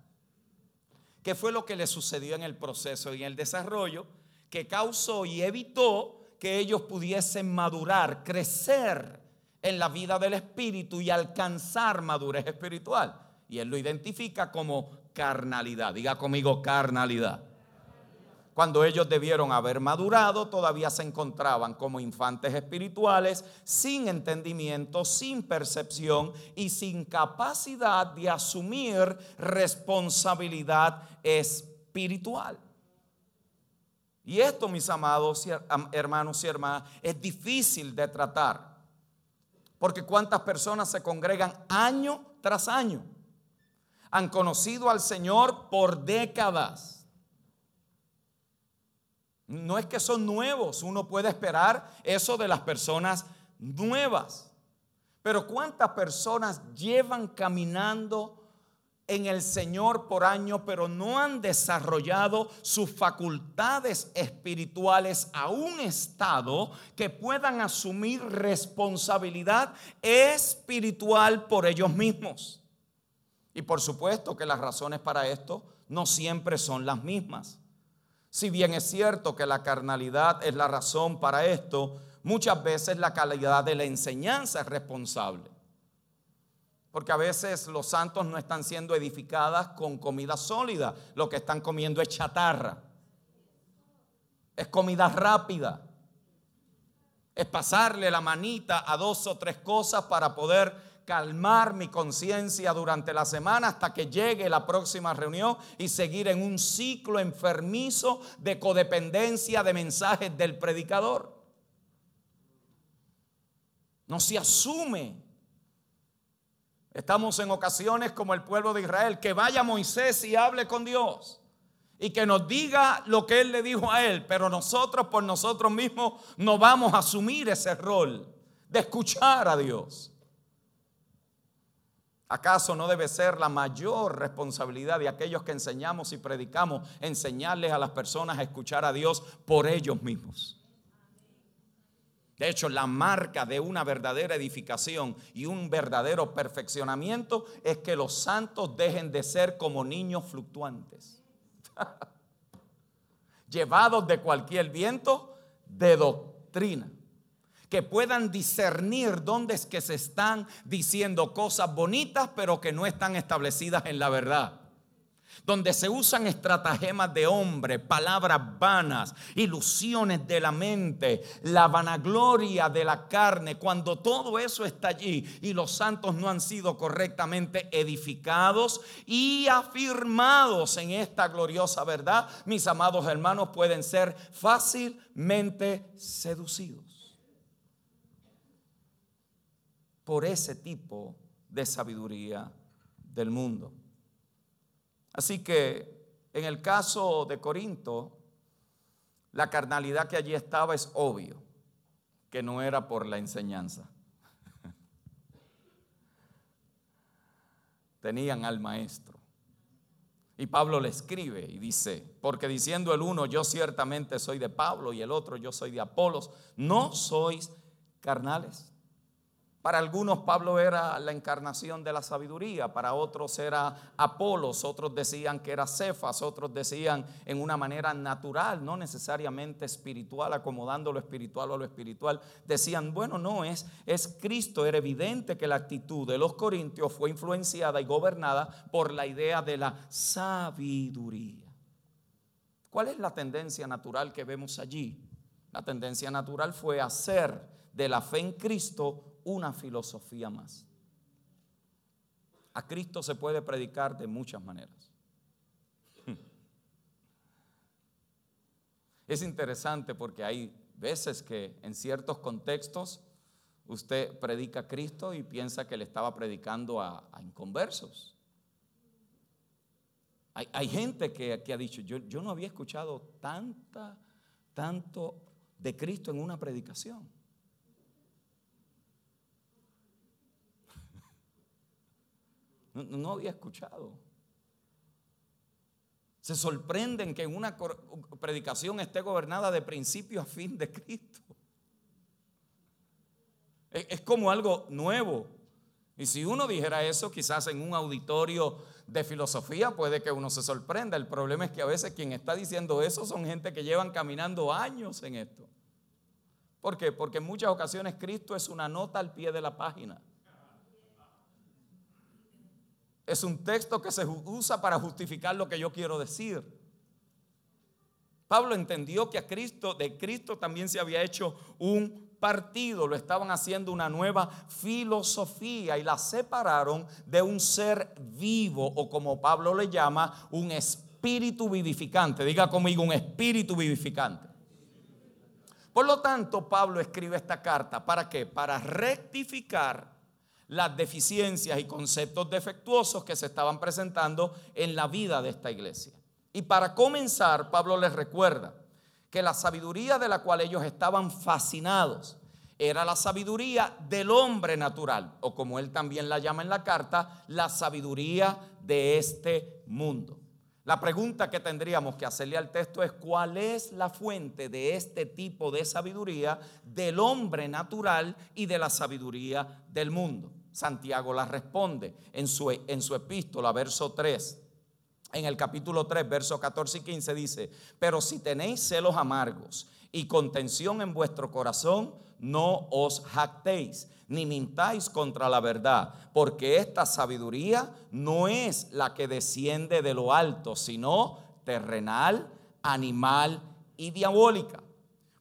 ¿Qué fue lo que le sucedió en el proceso y en el desarrollo que causó y evitó que ellos pudiesen madurar, crecer en la vida del espíritu y alcanzar madurez espiritual? Y él lo identifica como carnalidad. Diga conmigo carnalidad. Cuando ellos debieron haber madurado, todavía se encontraban como infantes espirituales, sin entendimiento, sin percepción y sin capacidad de asumir responsabilidad espiritual. Y esto, mis amados hermanos y hermanas, es difícil de tratar. Porque cuántas personas se congregan año tras año. Han conocido al Señor por décadas no es que son nuevos, uno puede esperar eso de las personas nuevas. Pero ¿cuántas personas llevan caminando en el Señor por año, pero no han desarrollado sus facultades espirituales a un estado que puedan asumir responsabilidad espiritual por ellos mismos? Y por supuesto que las razones para esto no siempre son las mismas. Si bien es cierto que la carnalidad es la razón para esto, muchas veces la calidad de la enseñanza es responsable. Porque a veces los santos no están siendo edificadas con comida sólida, lo que están comiendo es chatarra. Es comida rápida. Es pasarle la manita a dos o tres cosas para poder calmar mi conciencia durante la semana hasta que llegue la próxima reunión y seguir en un ciclo enfermizo de codependencia de mensajes del predicador. No se asume. Estamos en ocasiones como el pueblo de Israel, que vaya Moisés y hable con Dios y que nos diga lo que él le dijo a él, pero nosotros por nosotros mismos no vamos a asumir ese rol de escuchar a Dios. ¿Acaso no debe ser la mayor responsabilidad de aquellos que enseñamos y predicamos enseñarles a las personas a escuchar a Dios por ellos mismos? De hecho, la marca de una verdadera edificación y un verdadero perfeccionamiento es que los santos dejen de ser como niños fluctuantes, llevados de cualquier viento de doctrina que puedan discernir dónde es que se están diciendo cosas bonitas, pero que no están establecidas en la verdad. Donde se usan estratagemas de hombre, palabras vanas, ilusiones de la mente, la vanagloria de la carne, cuando todo eso está allí y los santos no han sido correctamente edificados y afirmados en esta gloriosa verdad, mis amados hermanos pueden ser fácilmente seducidos por ese tipo de sabiduría del mundo. Así que en el caso de Corinto, la carnalidad que allí estaba es obvio, que no era por la enseñanza. Tenían al maestro. Y Pablo le escribe y dice, porque diciendo el uno, yo ciertamente soy de Pablo y el otro, yo soy de Apolos, no sois carnales. Para algunos Pablo era la encarnación de la sabiduría, para otros era Apolos, otros decían que era Cefas, otros decían en una manera natural, no necesariamente espiritual, acomodando lo espiritual a lo espiritual. Decían, bueno, no, es, es Cristo. Era evidente que la actitud de los corintios fue influenciada y gobernada por la idea de la sabiduría. ¿Cuál es la tendencia natural que vemos allí? La tendencia natural fue hacer de la fe en Cristo una filosofía más. A Cristo se puede predicar de muchas maneras. Es interesante porque hay veces que en ciertos contextos usted predica a Cristo y piensa que le estaba predicando a, inconversos. Hay, gente que, ha dicho, yo, yo no había escuchado tanta, tanto de Cristo en una predicación. No, había escuchado. Se sorprenden que una predicación esté gobernada de principio a fin de Cristo. Es como algo nuevo. Y si uno dijera eso, quizás en un auditorio de filosofía puede que uno se sorprenda. El problema es que a veces quien está diciendo eso son gente que llevan caminando años en esto. ¿Por qué? Porque en muchas ocasiones Cristo es una nota al pie de la página. Es un texto que se usa para justificar lo que yo quiero decir. Pablo entendió que a Cristo, de Cristo también se había hecho un partido, lo estaban haciendo una nueva filosofía y la separaron de un ser vivo o como Pablo le llama, un espíritu vivificante. Diga conmigo, un espíritu vivificante. Por lo tanto, Pablo escribe esta carta, ¿para qué? Para rectificar las deficiencias y conceptos defectuosos que se estaban presentando en la vida de esta iglesia. Y para comenzar, Pablo les recuerda que la sabiduría de la cual ellos estaban fascinados era la sabiduría del hombre natural, o como él también la llama en la carta, la sabiduría de este mundo. La pregunta que tendríamos que hacerle al texto es cuál es la fuente de este tipo de sabiduría del hombre natural y de la sabiduría del mundo. Santiago la responde en su, en su epístola, verso 3. En el capítulo 3, verso 14 y 15 dice, pero si tenéis celos amargos y contención en vuestro corazón, no os jactéis, ni mintáis contra la verdad, porque esta sabiduría no es la que desciende de lo alto, sino terrenal, animal y diabólica.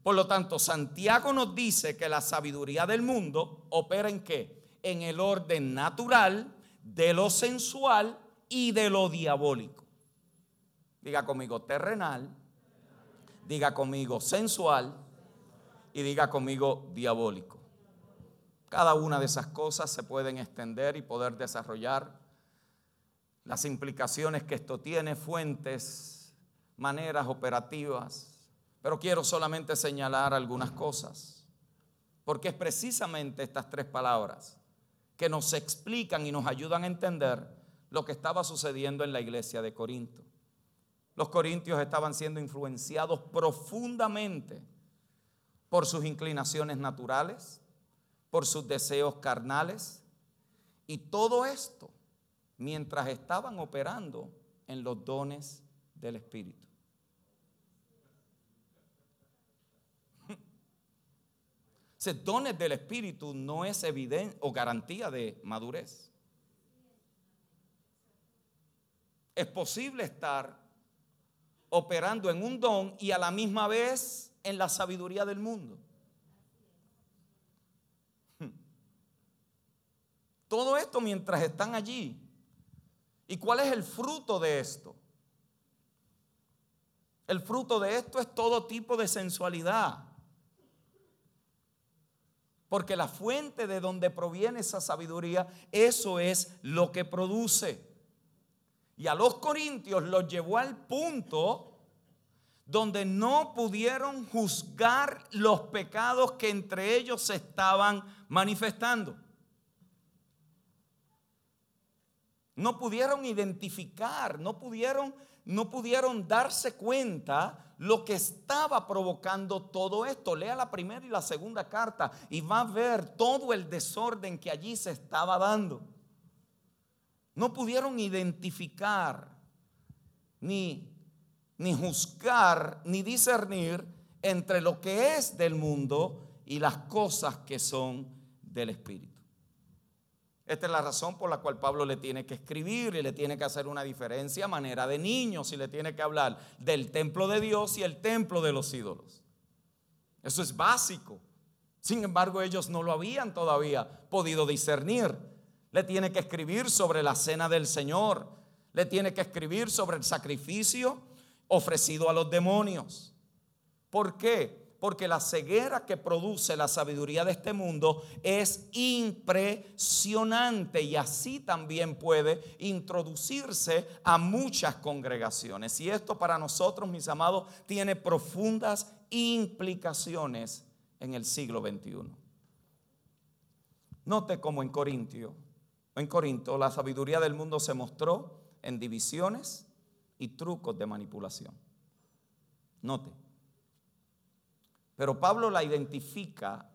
Por lo tanto, Santiago nos dice que la sabiduría del mundo opera en qué? En el orden natural de lo sensual y de lo diabólico. Diga conmigo terrenal, diga conmigo sensual y diga conmigo diabólico. Cada una de esas cosas se pueden extender y poder desarrollar las implicaciones que esto tiene, fuentes, maneras operativas, pero quiero solamente señalar algunas cosas, porque es precisamente estas tres palabras que nos explican y nos ayudan a entender lo que estaba sucediendo en la iglesia de Corinto. Los corintios estaban siendo influenciados profundamente por sus inclinaciones naturales, por sus deseos carnales, y todo esto mientras estaban operando en los dones del Espíritu. Ser dones del Espíritu no es evidencia o garantía de madurez. Es posible estar operando en un don y a la misma vez en la sabiduría del mundo. Todo esto mientras están allí. ¿Y cuál es el fruto de esto? El fruto de esto es todo tipo de sensualidad porque la fuente de donde proviene esa sabiduría, eso es lo que produce. Y a los corintios los llevó al punto donde no pudieron juzgar los pecados que entre ellos se estaban manifestando. No pudieron identificar, no pudieron, no pudieron darse cuenta lo que estaba provocando todo esto. Lea la primera y la segunda carta y va a ver todo el desorden que allí se estaba dando. No pudieron identificar, ni, ni juzgar, ni discernir entre lo que es del mundo y las cosas que son del Espíritu. Esta es la razón por la cual Pablo le tiene que escribir y le tiene que hacer una diferencia a manera de niños y le tiene que hablar del templo de Dios y el templo de los ídolos. Eso es básico. Sin embargo, ellos no lo habían todavía podido discernir. Le tiene que escribir sobre la cena del Señor. Le tiene que escribir sobre el sacrificio ofrecido a los demonios. ¿Por qué? Porque la ceguera que produce la sabiduría de este mundo es impresionante y así también puede introducirse a muchas congregaciones. Y esto para nosotros, mis amados, tiene profundas implicaciones en el siglo XXI. Note como en Corintio, en Corinto, la sabiduría del mundo se mostró en divisiones y trucos de manipulación. Note. Pero Pablo la identifica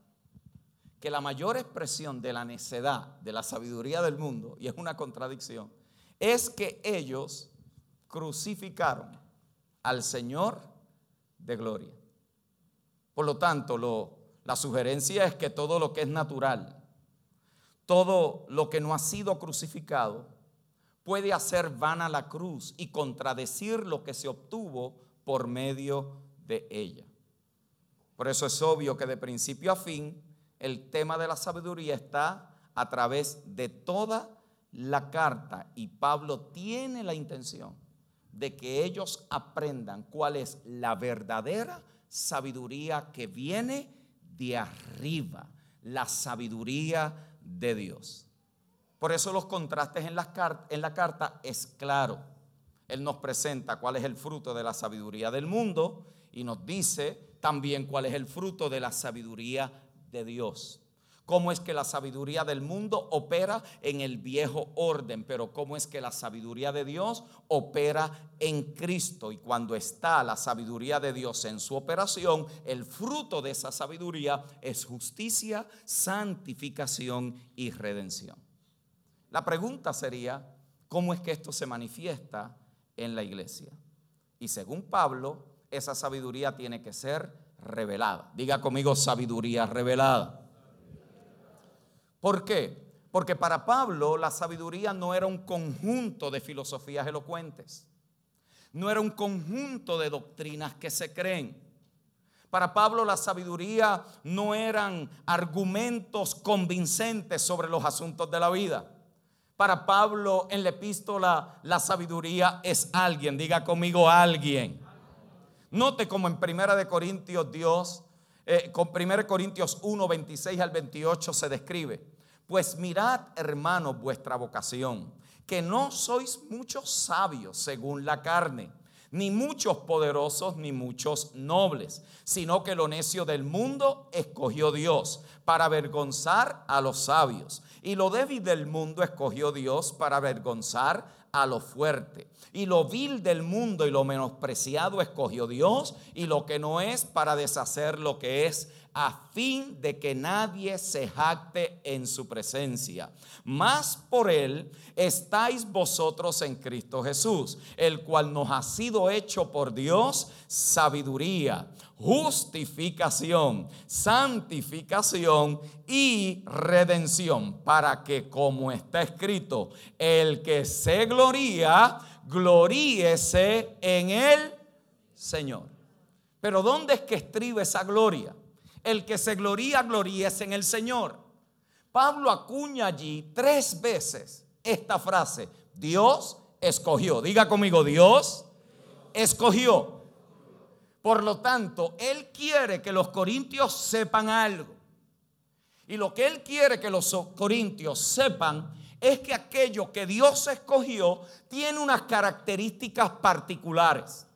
que la mayor expresión de la necedad, de la sabiduría del mundo, y es una contradicción, es que ellos crucificaron al Señor de gloria. Por lo tanto, la sugerencia es que todo lo que es natural, todo lo que no ha sido crucificado, puede hacer vana la cruz y contradecir lo que se obtuvo por medio de ella. Por eso es obvio que de principio a fin el tema de la sabiduría está a través de toda la carta y Pablo tiene la intención de que ellos aprendan cuál es la verdadera sabiduría que viene de arriba, la sabiduría de Dios. Por eso los contrastes en la, carta es claro. Él nos presenta cuál es el fruto de la sabiduría del mundo y nos dice también cuál es el fruto de la sabiduría de Dios. Cómo es que la sabiduría del mundo opera en el viejo orden, pero cómo es que la sabiduría de Dios opera en Cristo. Y cuando está la sabiduría de Dios en su operación, el fruto de esa sabiduría es justicia, santificación y redención. La pregunta sería, ¿cómo es que esto se manifiesta en la iglesia? Y según Pablo, esa sabiduría tiene que ser revelada. Diga conmigo sabiduría revelada. ¿Por qué? Porque para Pablo la sabiduría no era un conjunto de filosofías elocuentes, no era un conjunto de doctrinas que se creen. Para Pablo la sabiduría no eran argumentos convincentes sobre los asuntos de la vida. Para Pablo en la epístola la sabiduría es alguien, diga conmigo alguien. Note como en Primera de Corintios Dios, eh, con 1 Corintios 1, 26 al 28 se describe, pues mirad hermanos vuestra vocación, que no sois muchos sabios según la carne, ni muchos poderosos, ni muchos nobles, sino que lo necio del mundo escogió Dios para avergonzar a los sabios, y lo débil del mundo escogió Dios para avergonzar a lo fuerte. Y lo vil del mundo y lo menospreciado escogió Dios y lo que no es para deshacer lo que es a fin de que nadie se jacte en su presencia. Más por él estáis vosotros en Cristo Jesús, el cual nos ha sido hecho por Dios sabiduría, justificación, santificación y redención, para que como está escrito, el que se gloría, gloríese en el Señor. Pero ¿dónde es que estriba esa gloria? El que se gloría, gloríese en el Señor. Pablo acuña allí tres veces esta frase, Dios escogió. Diga conmigo, Dios escogió. Por lo tanto, Él quiere que los corintios sepan algo. Y lo que Él quiere que los corintios sepan es que aquello que Dios escogió tiene unas características particulares.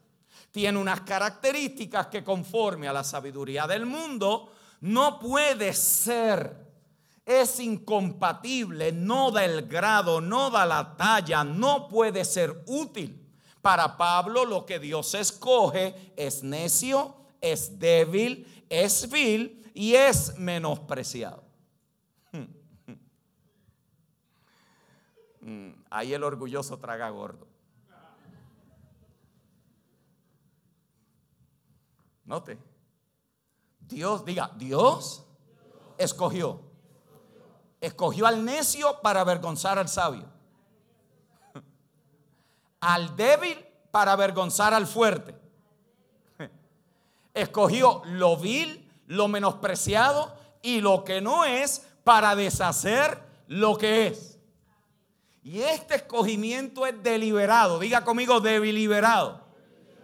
Tiene unas características que conforme a la sabiduría del mundo no puede ser. Es incompatible, no da el grado, no da la talla, no puede ser útil. Para Pablo lo que Dios escoge es necio, es débil, es vil y es menospreciado. Mm, ahí el orgulloso traga gordo. Dios, diga, Dios escogió. Escogió al necio para avergonzar al sabio. Al débil para avergonzar al fuerte. Escogió lo vil, lo menospreciado y lo que no es para deshacer lo que es. Y este escogimiento es deliberado. Diga conmigo, deliberado.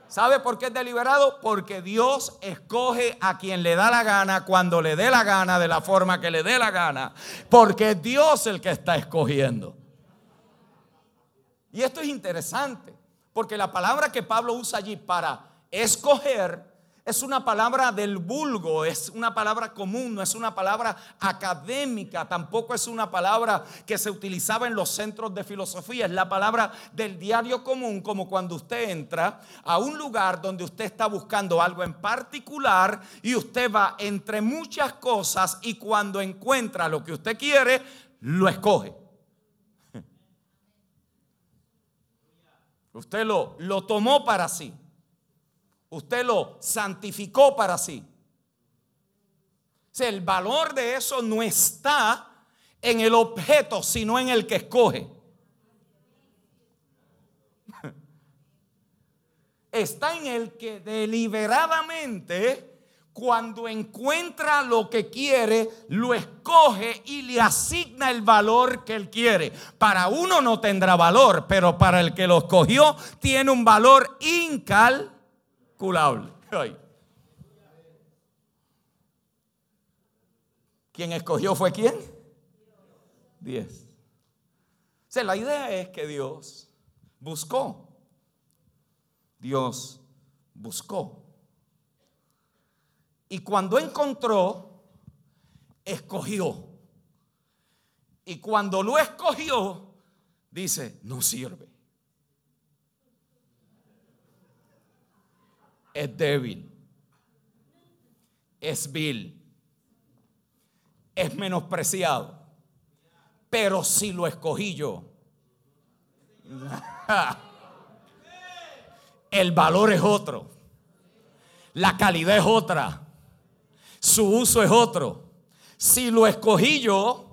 ¿Sabe por qué es deliberado? Porque Dios escoge a quien le da la gana, cuando le dé la gana, de la forma que le dé la gana. Porque es Dios el que está escogiendo. Y esto es interesante, porque la palabra que Pablo usa allí para escoger es una palabra del vulgo, es una palabra común, no es una palabra académica, tampoco es una palabra que se utilizaba en los centros de filosofía, es la palabra del diario común, como cuando usted entra a un lugar donde usted está buscando algo en particular y usted va entre muchas cosas y cuando encuentra lo que usted quiere, lo escoge. Usted lo, lo tomó para sí. Usted lo santificó para sí. el valor de eso no está en el objeto, sino en el que escoge. Está en el que deliberadamente, cuando encuentra lo que quiere, lo escoge y le asigna el valor que él quiere. Para uno no tendrá valor, pero para el que lo escogió tiene un valor incalculable culable. ¿Quién escogió fue quién? Diez. O sea, la idea es que Dios buscó. Dios buscó. Y cuando encontró, escogió. Y cuando lo escogió, dice, no sirve. Es débil, es vil, es menospreciado. Pero si lo escogí yo, el valor es otro, la calidad es otra, su uso es otro. Si lo escogí yo,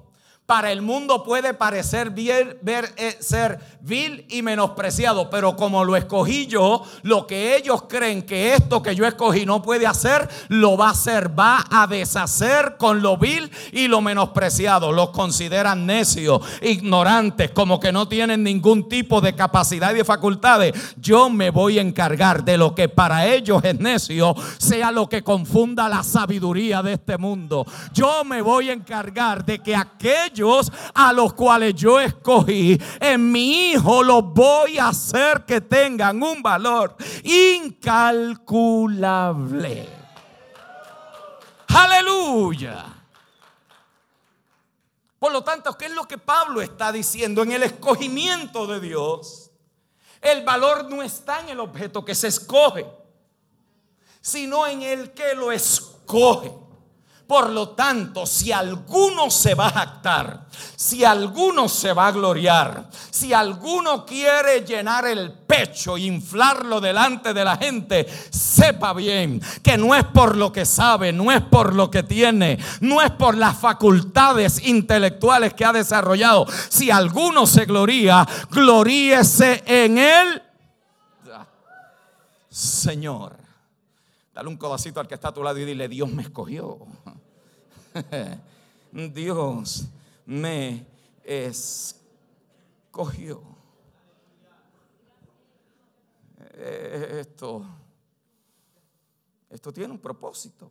para el mundo puede parecer bien, ver, eh, ser vil y menospreciado, pero como lo escogí yo, lo que ellos creen que esto que yo escogí no puede hacer, lo va a hacer, va a deshacer con lo vil y lo menospreciado. Los consideran necios, ignorantes, como que no tienen ningún tipo de capacidad y de facultades. Yo me voy a encargar de lo que para ellos es necio, sea lo que confunda la sabiduría de este mundo. Yo me voy a encargar de que aquellos a los cuales yo escogí, en mi hijo los voy a hacer que tengan un valor incalculable. Aleluya. Por lo tanto, ¿qué es lo que Pablo está diciendo? En el escogimiento de Dios, el valor no está en el objeto que se escoge, sino en el que lo escoge. Por lo tanto, si alguno se va a jactar, si alguno se va a gloriar, si alguno quiere llenar el pecho inflarlo delante de la gente, sepa bien que no es por lo que sabe, no es por lo que tiene, no es por las facultades intelectuales que ha desarrollado. Si alguno se gloría, gloríese en él. Señor. Dale un codacito al que está a tu lado y dile, Dios me escogió. Dios me escogió. Esto, esto tiene un propósito.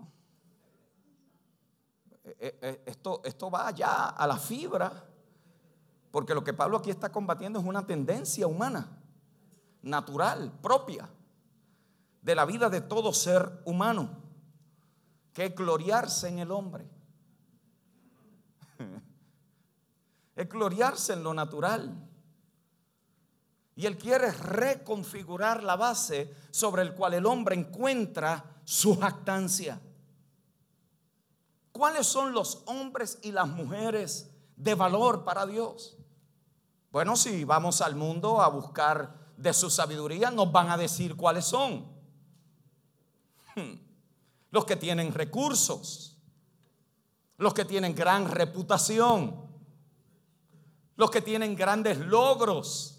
Eh, eh, esto, esto va allá a la fibra, porque lo que Pablo aquí está combatiendo es una tendencia humana, natural, propia de la vida de todo ser humano, que es gloriarse en el hombre. Es gloriarse en lo natural. Y Él quiere reconfigurar la base sobre el cual el hombre encuentra su jactancia. ¿Cuáles son los hombres y las mujeres de valor para Dios? Bueno, si vamos al mundo a buscar de su sabiduría, nos van a decir cuáles son. Los que tienen recursos, los que tienen gran reputación, los que tienen grandes logros,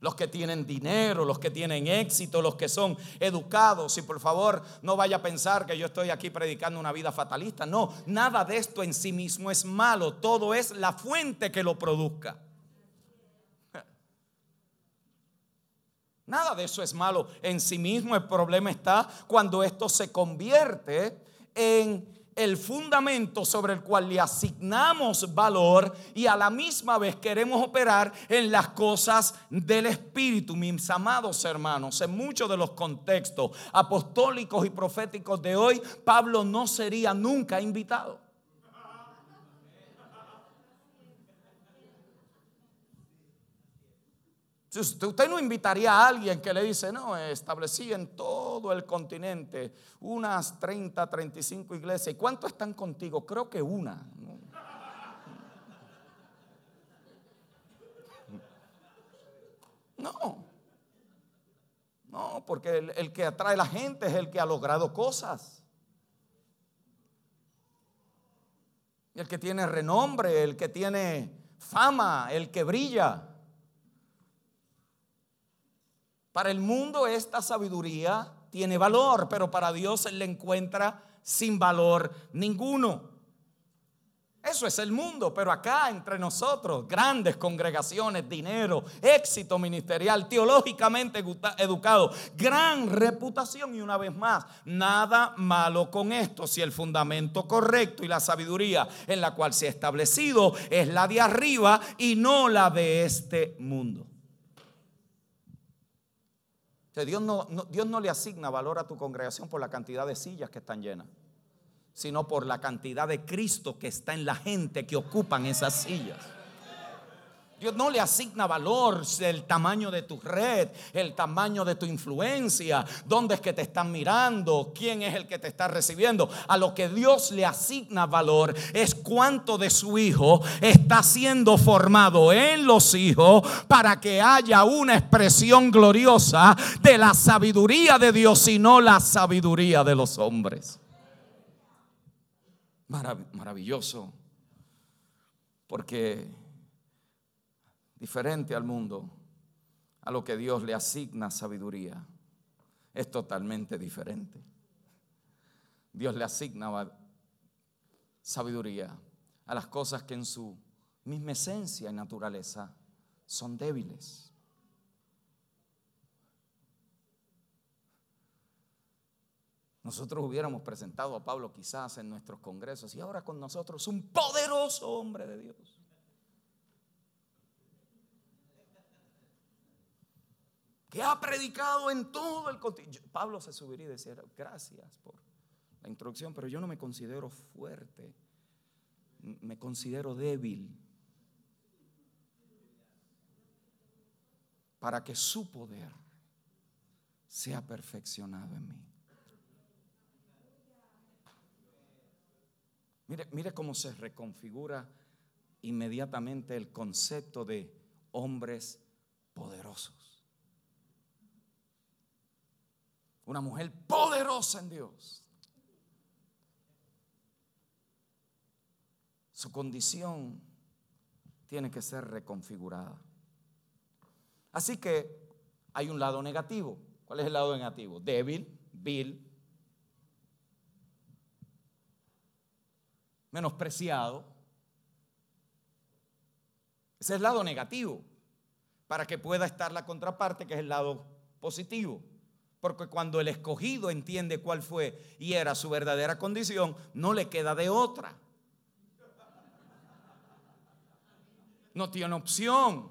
los que tienen dinero, los que tienen éxito, los que son educados. Y por favor, no vaya a pensar que yo estoy aquí predicando una vida fatalista. No, nada de esto en sí mismo es malo. Todo es la fuente que lo produzca. Nada de eso es malo en sí mismo. El problema está cuando esto se convierte en el fundamento sobre el cual le asignamos valor y a la misma vez queremos operar en las cosas del Espíritu, mis amados hermanos. En muchos de los contextos apostólicos y proféticos de hoy, Pablo no sería nunca invitado. Usted no invitaría a alguien que le dice, no, establecí en todo el continente unas 30, 35 iglesias. ¿Y cuánto están contigo? Creo que una. No. No, porque el, el que atrae a la gente es el que ha logrado cosas. El que tiene renombre, el que tiene fama, el que brilla. Para el mundo esta sabiduría tiene valor, pero para Dios Él le encuentra sin valor ninguno. Eso es el mundo, pero acá entre nosotros, grandes congregaciones, dinero, éxito ministerial, teológicamente educado, gran reputación y una vez más, nada malo con esto si el fundamento correcto y la sabiduría en la cual se ha establecido es la de arriba y no la de este mundo. Dios no, Dios no le asigna valor a tu congregación por la cantidad de sillas que están llenas, sino por la cantidad de Cristo que está en la gente que ocupan esas sillas. Dios no le asigna valor el tamaño de tu red, el tamaño de tu influencia, dónde es que te están mirando, quién es el que te está recibiendo. A lo que Dios le asigna valor es cuánto de su hijo está siendo formado en los hijos para que haya una expresión gloriosa de la sabiduría de Dios y no la sabiduría de los hombres. Maravilloso. Porque diferente al mundo, a lo que Dios le asigna sabiduría. Es totalmente diferente. Dios le asigna sabiduría a las cosas que en su misma esencia y naturaleza son débiles. Nosotros hubiéramos presentado a Pablo quizás en nuestros congresos y ahora con nosotros un poderoso hombre de Dios. Que ha predicado en todo el continente. Pablo se subiría y decía, gracias por la introducción, pero yo no me considero fuerte, me considero débil. Para que su poder sea perfeccionado en mí. Mire, mire cómo se reconfigura inmediatamente el concepto de hombres poderosos. Una mujer poderosa en Dios. Su condición tiene que ser reconfigurada. Así que hay un lado negativo. ¿Cuál es el lado negativo? Débil, vil, menospreciado. Ese es el lado negativo, para que pueda estar la contraparte, que es el lado positivo. Porque cuando el escogido entiende cuál fue y era su verdadera condición, no le queda de otra. No tiene opción.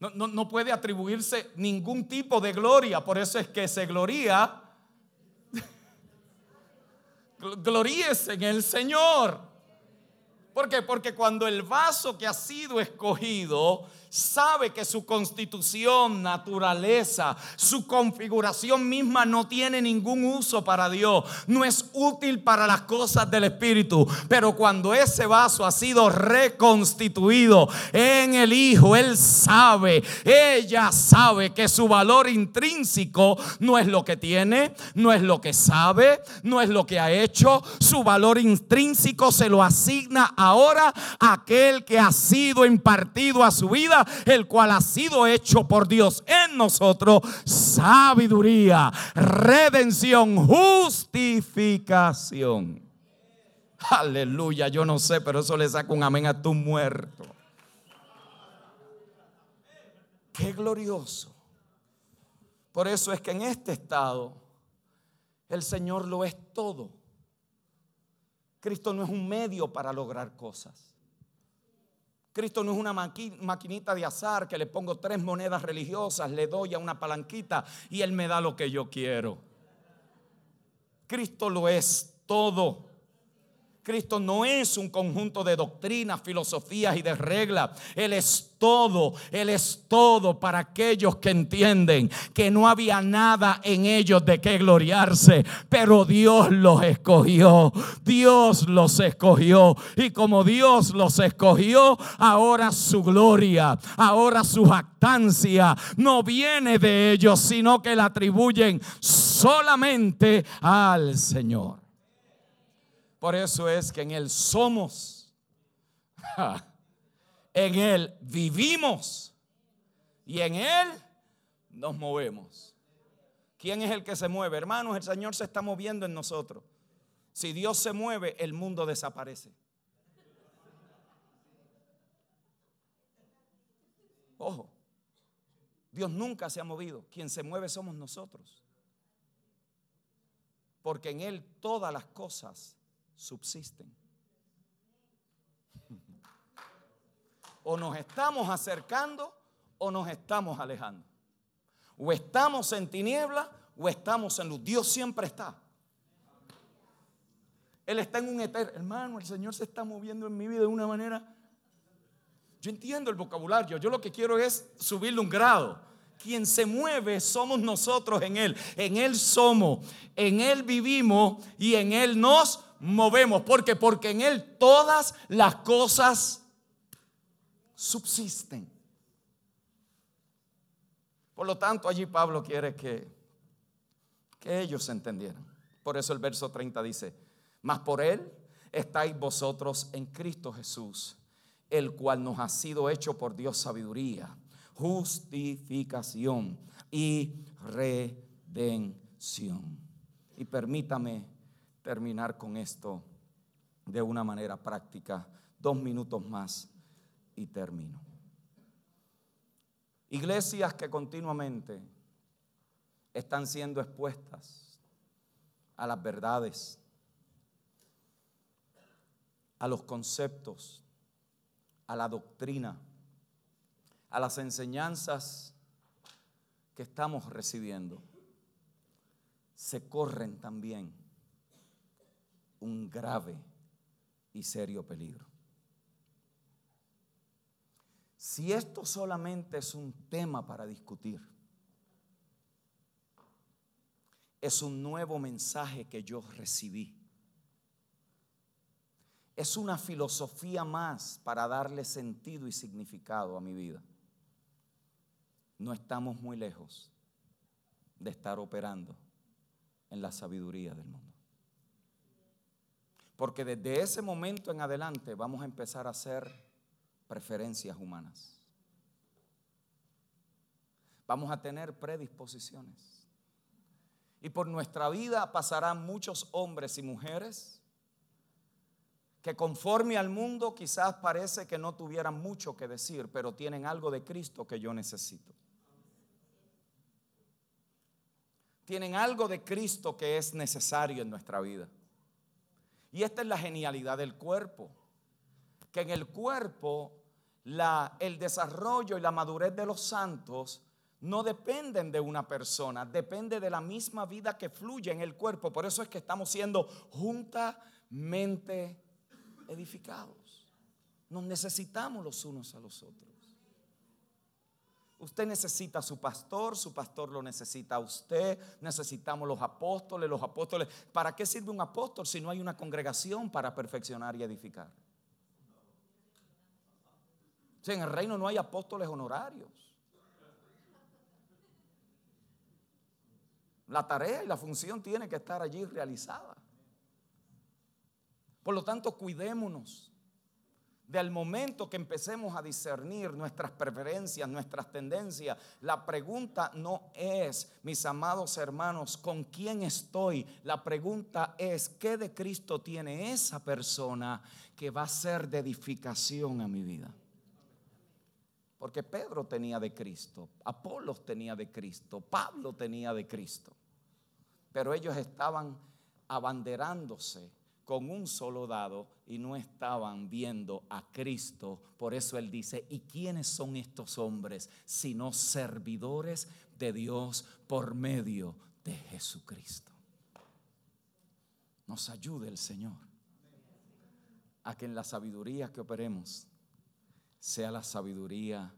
No, puede atribuirse ningún tipo de gloria. Por eso es que se gloría. Gloríese en el Señor. ¿Por qué? Porque cuando el vaso que ha sido escogido sabe que su constitución, naturaleza, su configuración misma no tiene ningún uso para Dios, no es útil para las cosas del Espíritu. Pero cuando ese vaso ha sido reconstituido en el Hijo, Él sabe, ella sabe que su valor intrínseco no es lo que tiene, no es lo que sabe, no es lo que ha hecho, su valor intrínseco se lo asigna ahora a aquel que ha sido impartido a su vida el cual ha sido hecho por Dios en nosotros, sabiduría, redención, justificación. Aleluya, yo no sé, pero eso le saca un amén a tu muerto. Qué glorioso. Por eso es que en este estado el Señor lo es todo. Cristo no es un medio para lograr cosas. Cristo no es una maquinita de azar que le pongo tres monedas religiosas, le doy a una palanquita y Él me da lo que yo quiero. Cristo lo es todo. Cristo no es un conjunto de doctrinas, filosofías y de reglas. Él es todo, Él es todo para aquellos que entienden que no había nada en ellos de qué gloriarse, pero Dios los escogió, Dios los escogió y como Dios los escogió, ahora su gloria, ahora su jactancia no viene de ellos, sino que la atribuyen solamente al Señor. Por eso es que en Él somos, en Él vivimos y en Él nos movemos. ¿Quién es el que se mueve? Hermanos, el Señor se está moviendo en nosotros. Si Dios se mueve, el mundo desaparece. Ojo, Dios nunca se ha movido. Quien se mueve somos nosotros. Porque en Él todas las cosas subsisten. O nos estamos acercando o nos estamos alejando. O estamos en tiniebla o estamos en luz. Dios siempre está. Él está en un eterno. Hermano, el Señor se está moviendo en mi vida de una manera. Yo entiendo el vocabulario. Yo lo que quiero es subirle un grado. Quien se mueve somos nosotros en Él. En Él somos, en Él vivimos y en Él nos movemos. ¿Por qué? Porque en Él todas las cosas subsisten. Por lo tanto, allí Pablo quiere que, que ellos entendieran. Por eso el verso 30 dice, mas por Él estáis vosotros en Cristo Jesús, el cual nos ha sido hecho por Dios sabiduría, justificación y redención. Y permítame terminar con esto de una manera práctica. Dos minutos más y termino. Iglesias que continuamente están siendo expuestas a las verdades, a los conceptos, a la doctrina, a las enseñanzas que estamos recibiendo, se corren también un grave y serio peligro. Si esto solamente es un tema para discutir, es un nuevo mensaje que yo recibí. Es una filosofía más para darle sentido y significado a mi vida. No estamos muy lejos de estar operando en la sabiduría del mundo. Porque desde ese momento en adelante vamos a empezar a hacer preferencias humanas. Vamos a tener predisposiciones. Y por nuestra vida pasarán muchos hombres y mujeres que conforme al mundo quizás parece que no tuvieran mucho que decir, pero tienen algo de Cristo que yo necesito. Tienen algo de Cristo que es necesario en nuestra vida. Y esta es la genialidad del cuerpo. Que en el cuerpo el desarrollo y la madurez de los santos no dependen de una persona, depende de la misma vida que fluye en el cuerpo. Por eso es que estamos siendo juntamente edificados. Nos necesitamos los unos a los otros. Usted necesita a su pastor, su pastor lo necesita a usted, necesitamos los apóstoles, los apóstoles. ¿Para qué sirve un apóstol si no hay una congregación para perfeccionar y edificar? Si en el reino no hay apóstoles honorarios. La tarea y la función tiene que estar allí realizada. Por lo tanto, cuidémonos del momento que empecemos a discernir nuestras preferencias, nuestras tendencias, la pregunta no es, mis amados hermanos, ¿con quién estoy? La pregunta es, ¿qué de Cristo tiene esa persona que va a ser de edificación a mi vida? Porque Pedro tenía de Cristo, Apolos tenía de Cristo, Pablo tenía de Cristo. Pero ellos estaban abanderándose con un solo dado y no estaban viendo a Cristo. Por eso Él dice, ¿y quiénes son estos hombres sino servidores de Dios por medio de Jesucristo? Nos ayude el Señor a que en la sabiduría que operemos sea la sabiduría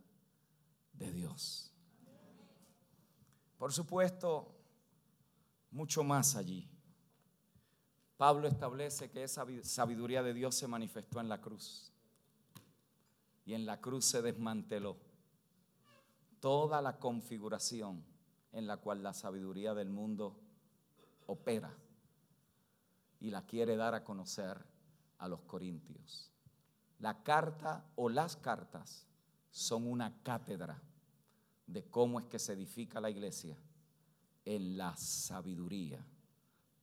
de Dios. Por supuesto, mucho más allí. Pablo establece que esa sabiduría de Dios se manifestó en la cruz. Y en la cruz se desmanteló toda la configuración en la cual la sabiduría del mundo opera y la quiere dar a conocer a los corintios. La carta o las cartas son una cátedra de cómo es que se edifica la iglesia en la sabiduría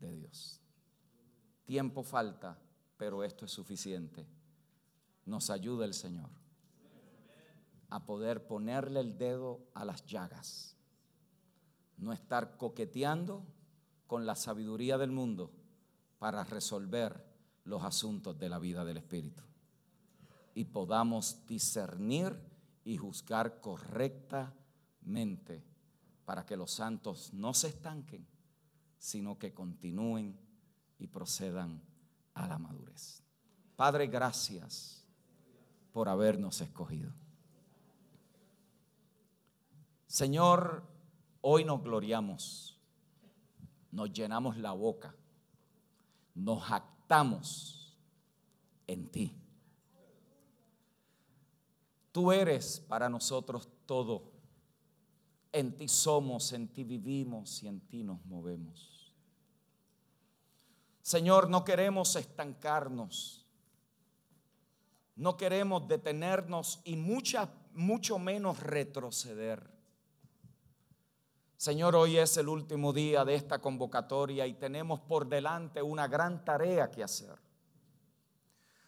de Dios. Tiempo falta, pero esto es suficiente. Nos ayuda el Señor a poder ponerle el dedo a las llagas. No estar coqueteando con la sabiduría del mundo para resolver los asuntos de la vida del Espíritu. Y podamos discernir y juzgar correctamente para que los santos no se estanquen, sino que continúen y procedan a la madurez. Padre, gracias por habernos escogido. Señor, hoy nos gloriamos, nos llenamos la boca, nos jactamos en ti. Tú eres para nosotros todo. En ti somos, en ti vivimos y en ti nos movemos. Señor, no queremos estancarnos. No queremos detenernos y mucha, mucho menos retroceder. Señor, hoy es el último día de esta convocatoria y tenemos por delante una gran tarea que hacer.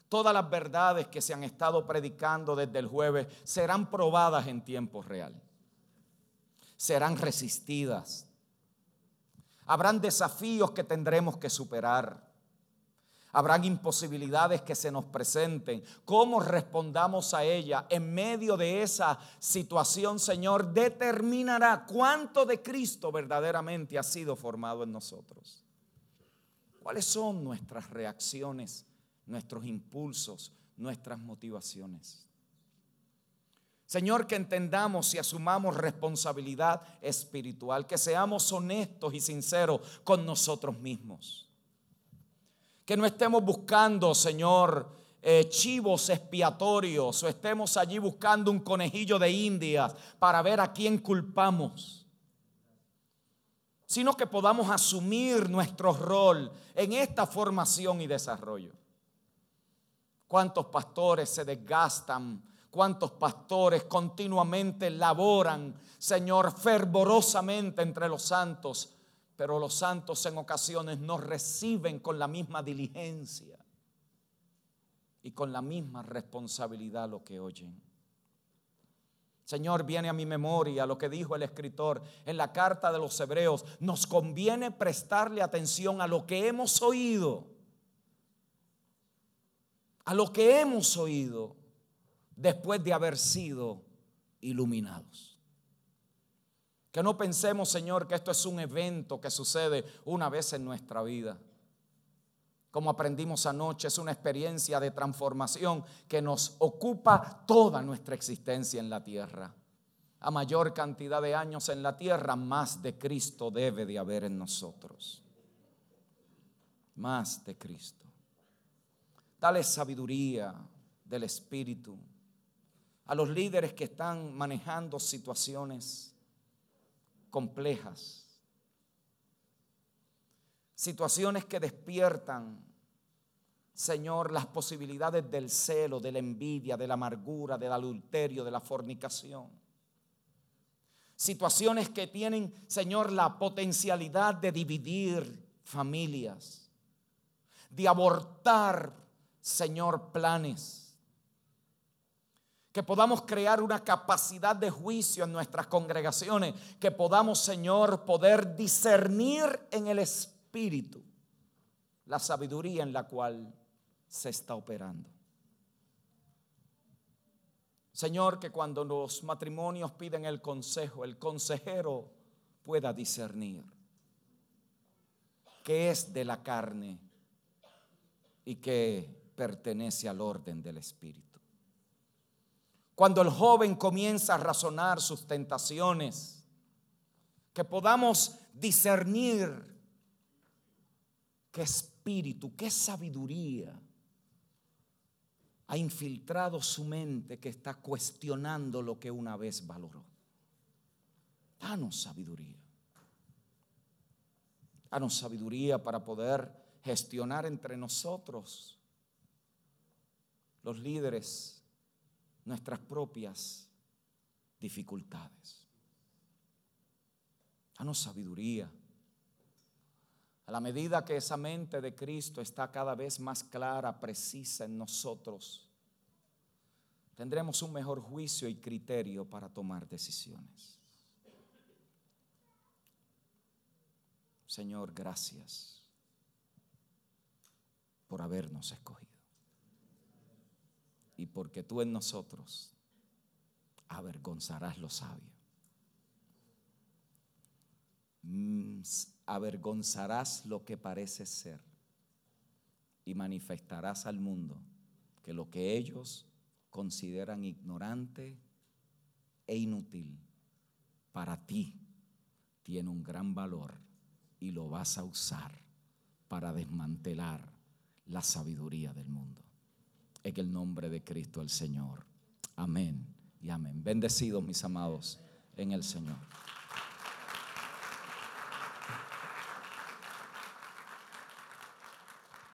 Todas las verdades que se han estado predicando desde el jueves serán probadas en tiempo real. Serán resistidas, Habrán desafíos que tendremos que superar. Habrán imposibilidades que se nos presenten. ¿Cómo respondamos a ella en medio de esa situación, Señor? Determinará cuánto de Cristo verdaderamente ha sido formado en nosotros. ¿Cuáles son nuestras reacciones, nuestros impulsos, nuestras motivaciones? Señor, que entendamos y asumamos responsabilidad espiritual, que seamos honestos y sinceros con nosotros mismos. Que no estemos buscando, Señor, eh, chivos expiatorios o estemos allí buscando un conejillo de indias para ver a quién culpamos, sino que podamos asumir nuestro rol en esta formación y desarrollo. ¿Cuántos pastores se desgastan? Cuántos pastores continuamente laboran, Señor, fervorosamente entre los santos, pero los santos en ocasiones no reciben con la misma diligencia y con la misma responsabilidad lo que oyen. Señor, viene a mi memoria lo que dijo el escritor en la carta de los hebreos. Nos conviene prestarle atención a lo que hemos oído. A lo que hemos oído después de haber sido iluminados. Que no pensemos, Señor, que esto es un evento que sucede una vez en nuestra vida. Como aprendimos anoche, es una experiencia de transformación que nos ocupa toda nuestra existencia en la tierra. A mayor cantidad de años en la tierra, más de Cristo debe de haber en nosotros. Más de Cristo. Dale sabiduría del Espíritu a los líderes que están manejando situaciones complejas, situaciones que despiertan, Señor, las posibilidades del celo, de la envidia, de la amargura, del adulterio, de la fornicación. Situaciones que tienen, Señor, la potencialidad de dividir familias, de abortar, Señor, planes que podamos crear una capacidad de juicio en nuestras congregaciones, que podamos, Señor, poder discernir en el Espíritu la sabiduría en la cual se está operando. Señor, que cuando los matrimonios piden el consejo, el consejero pueda discernir qué es de la carne y qué pertenece al orden del Espíritu. Cuando el joven comienza a razonar sus tentaciones, que podamos discernir qué espíritu, qué sabiduría ha infiltrado su mente que está cuestionando lo que una vez valoró. Danos sabiduría. Danos sabiduría para poder gestionar entre nosotros, los líderes, nuestras propias dificultades. Danos sabiduría. A la medida que esa mente de Cristo está cada vez más clara, precisa en nosotros, tendremos un mejor juicio y criterio para tomar decisiones. Señor, gracias por habernos escogido. Y porque tú en nosotros avergonzarás lo sabio. Mm, avergonzarás lo que parece ser y manifestarás al mundo que lo que ellos consideran ignorante e inútil, para ti tiene un gran valor y lo vas a usar para desmantelar la sabiduría del mundo. En el nombre de Cristo el Señor. Amén y amén. Bendecidos mis amados en el Señor.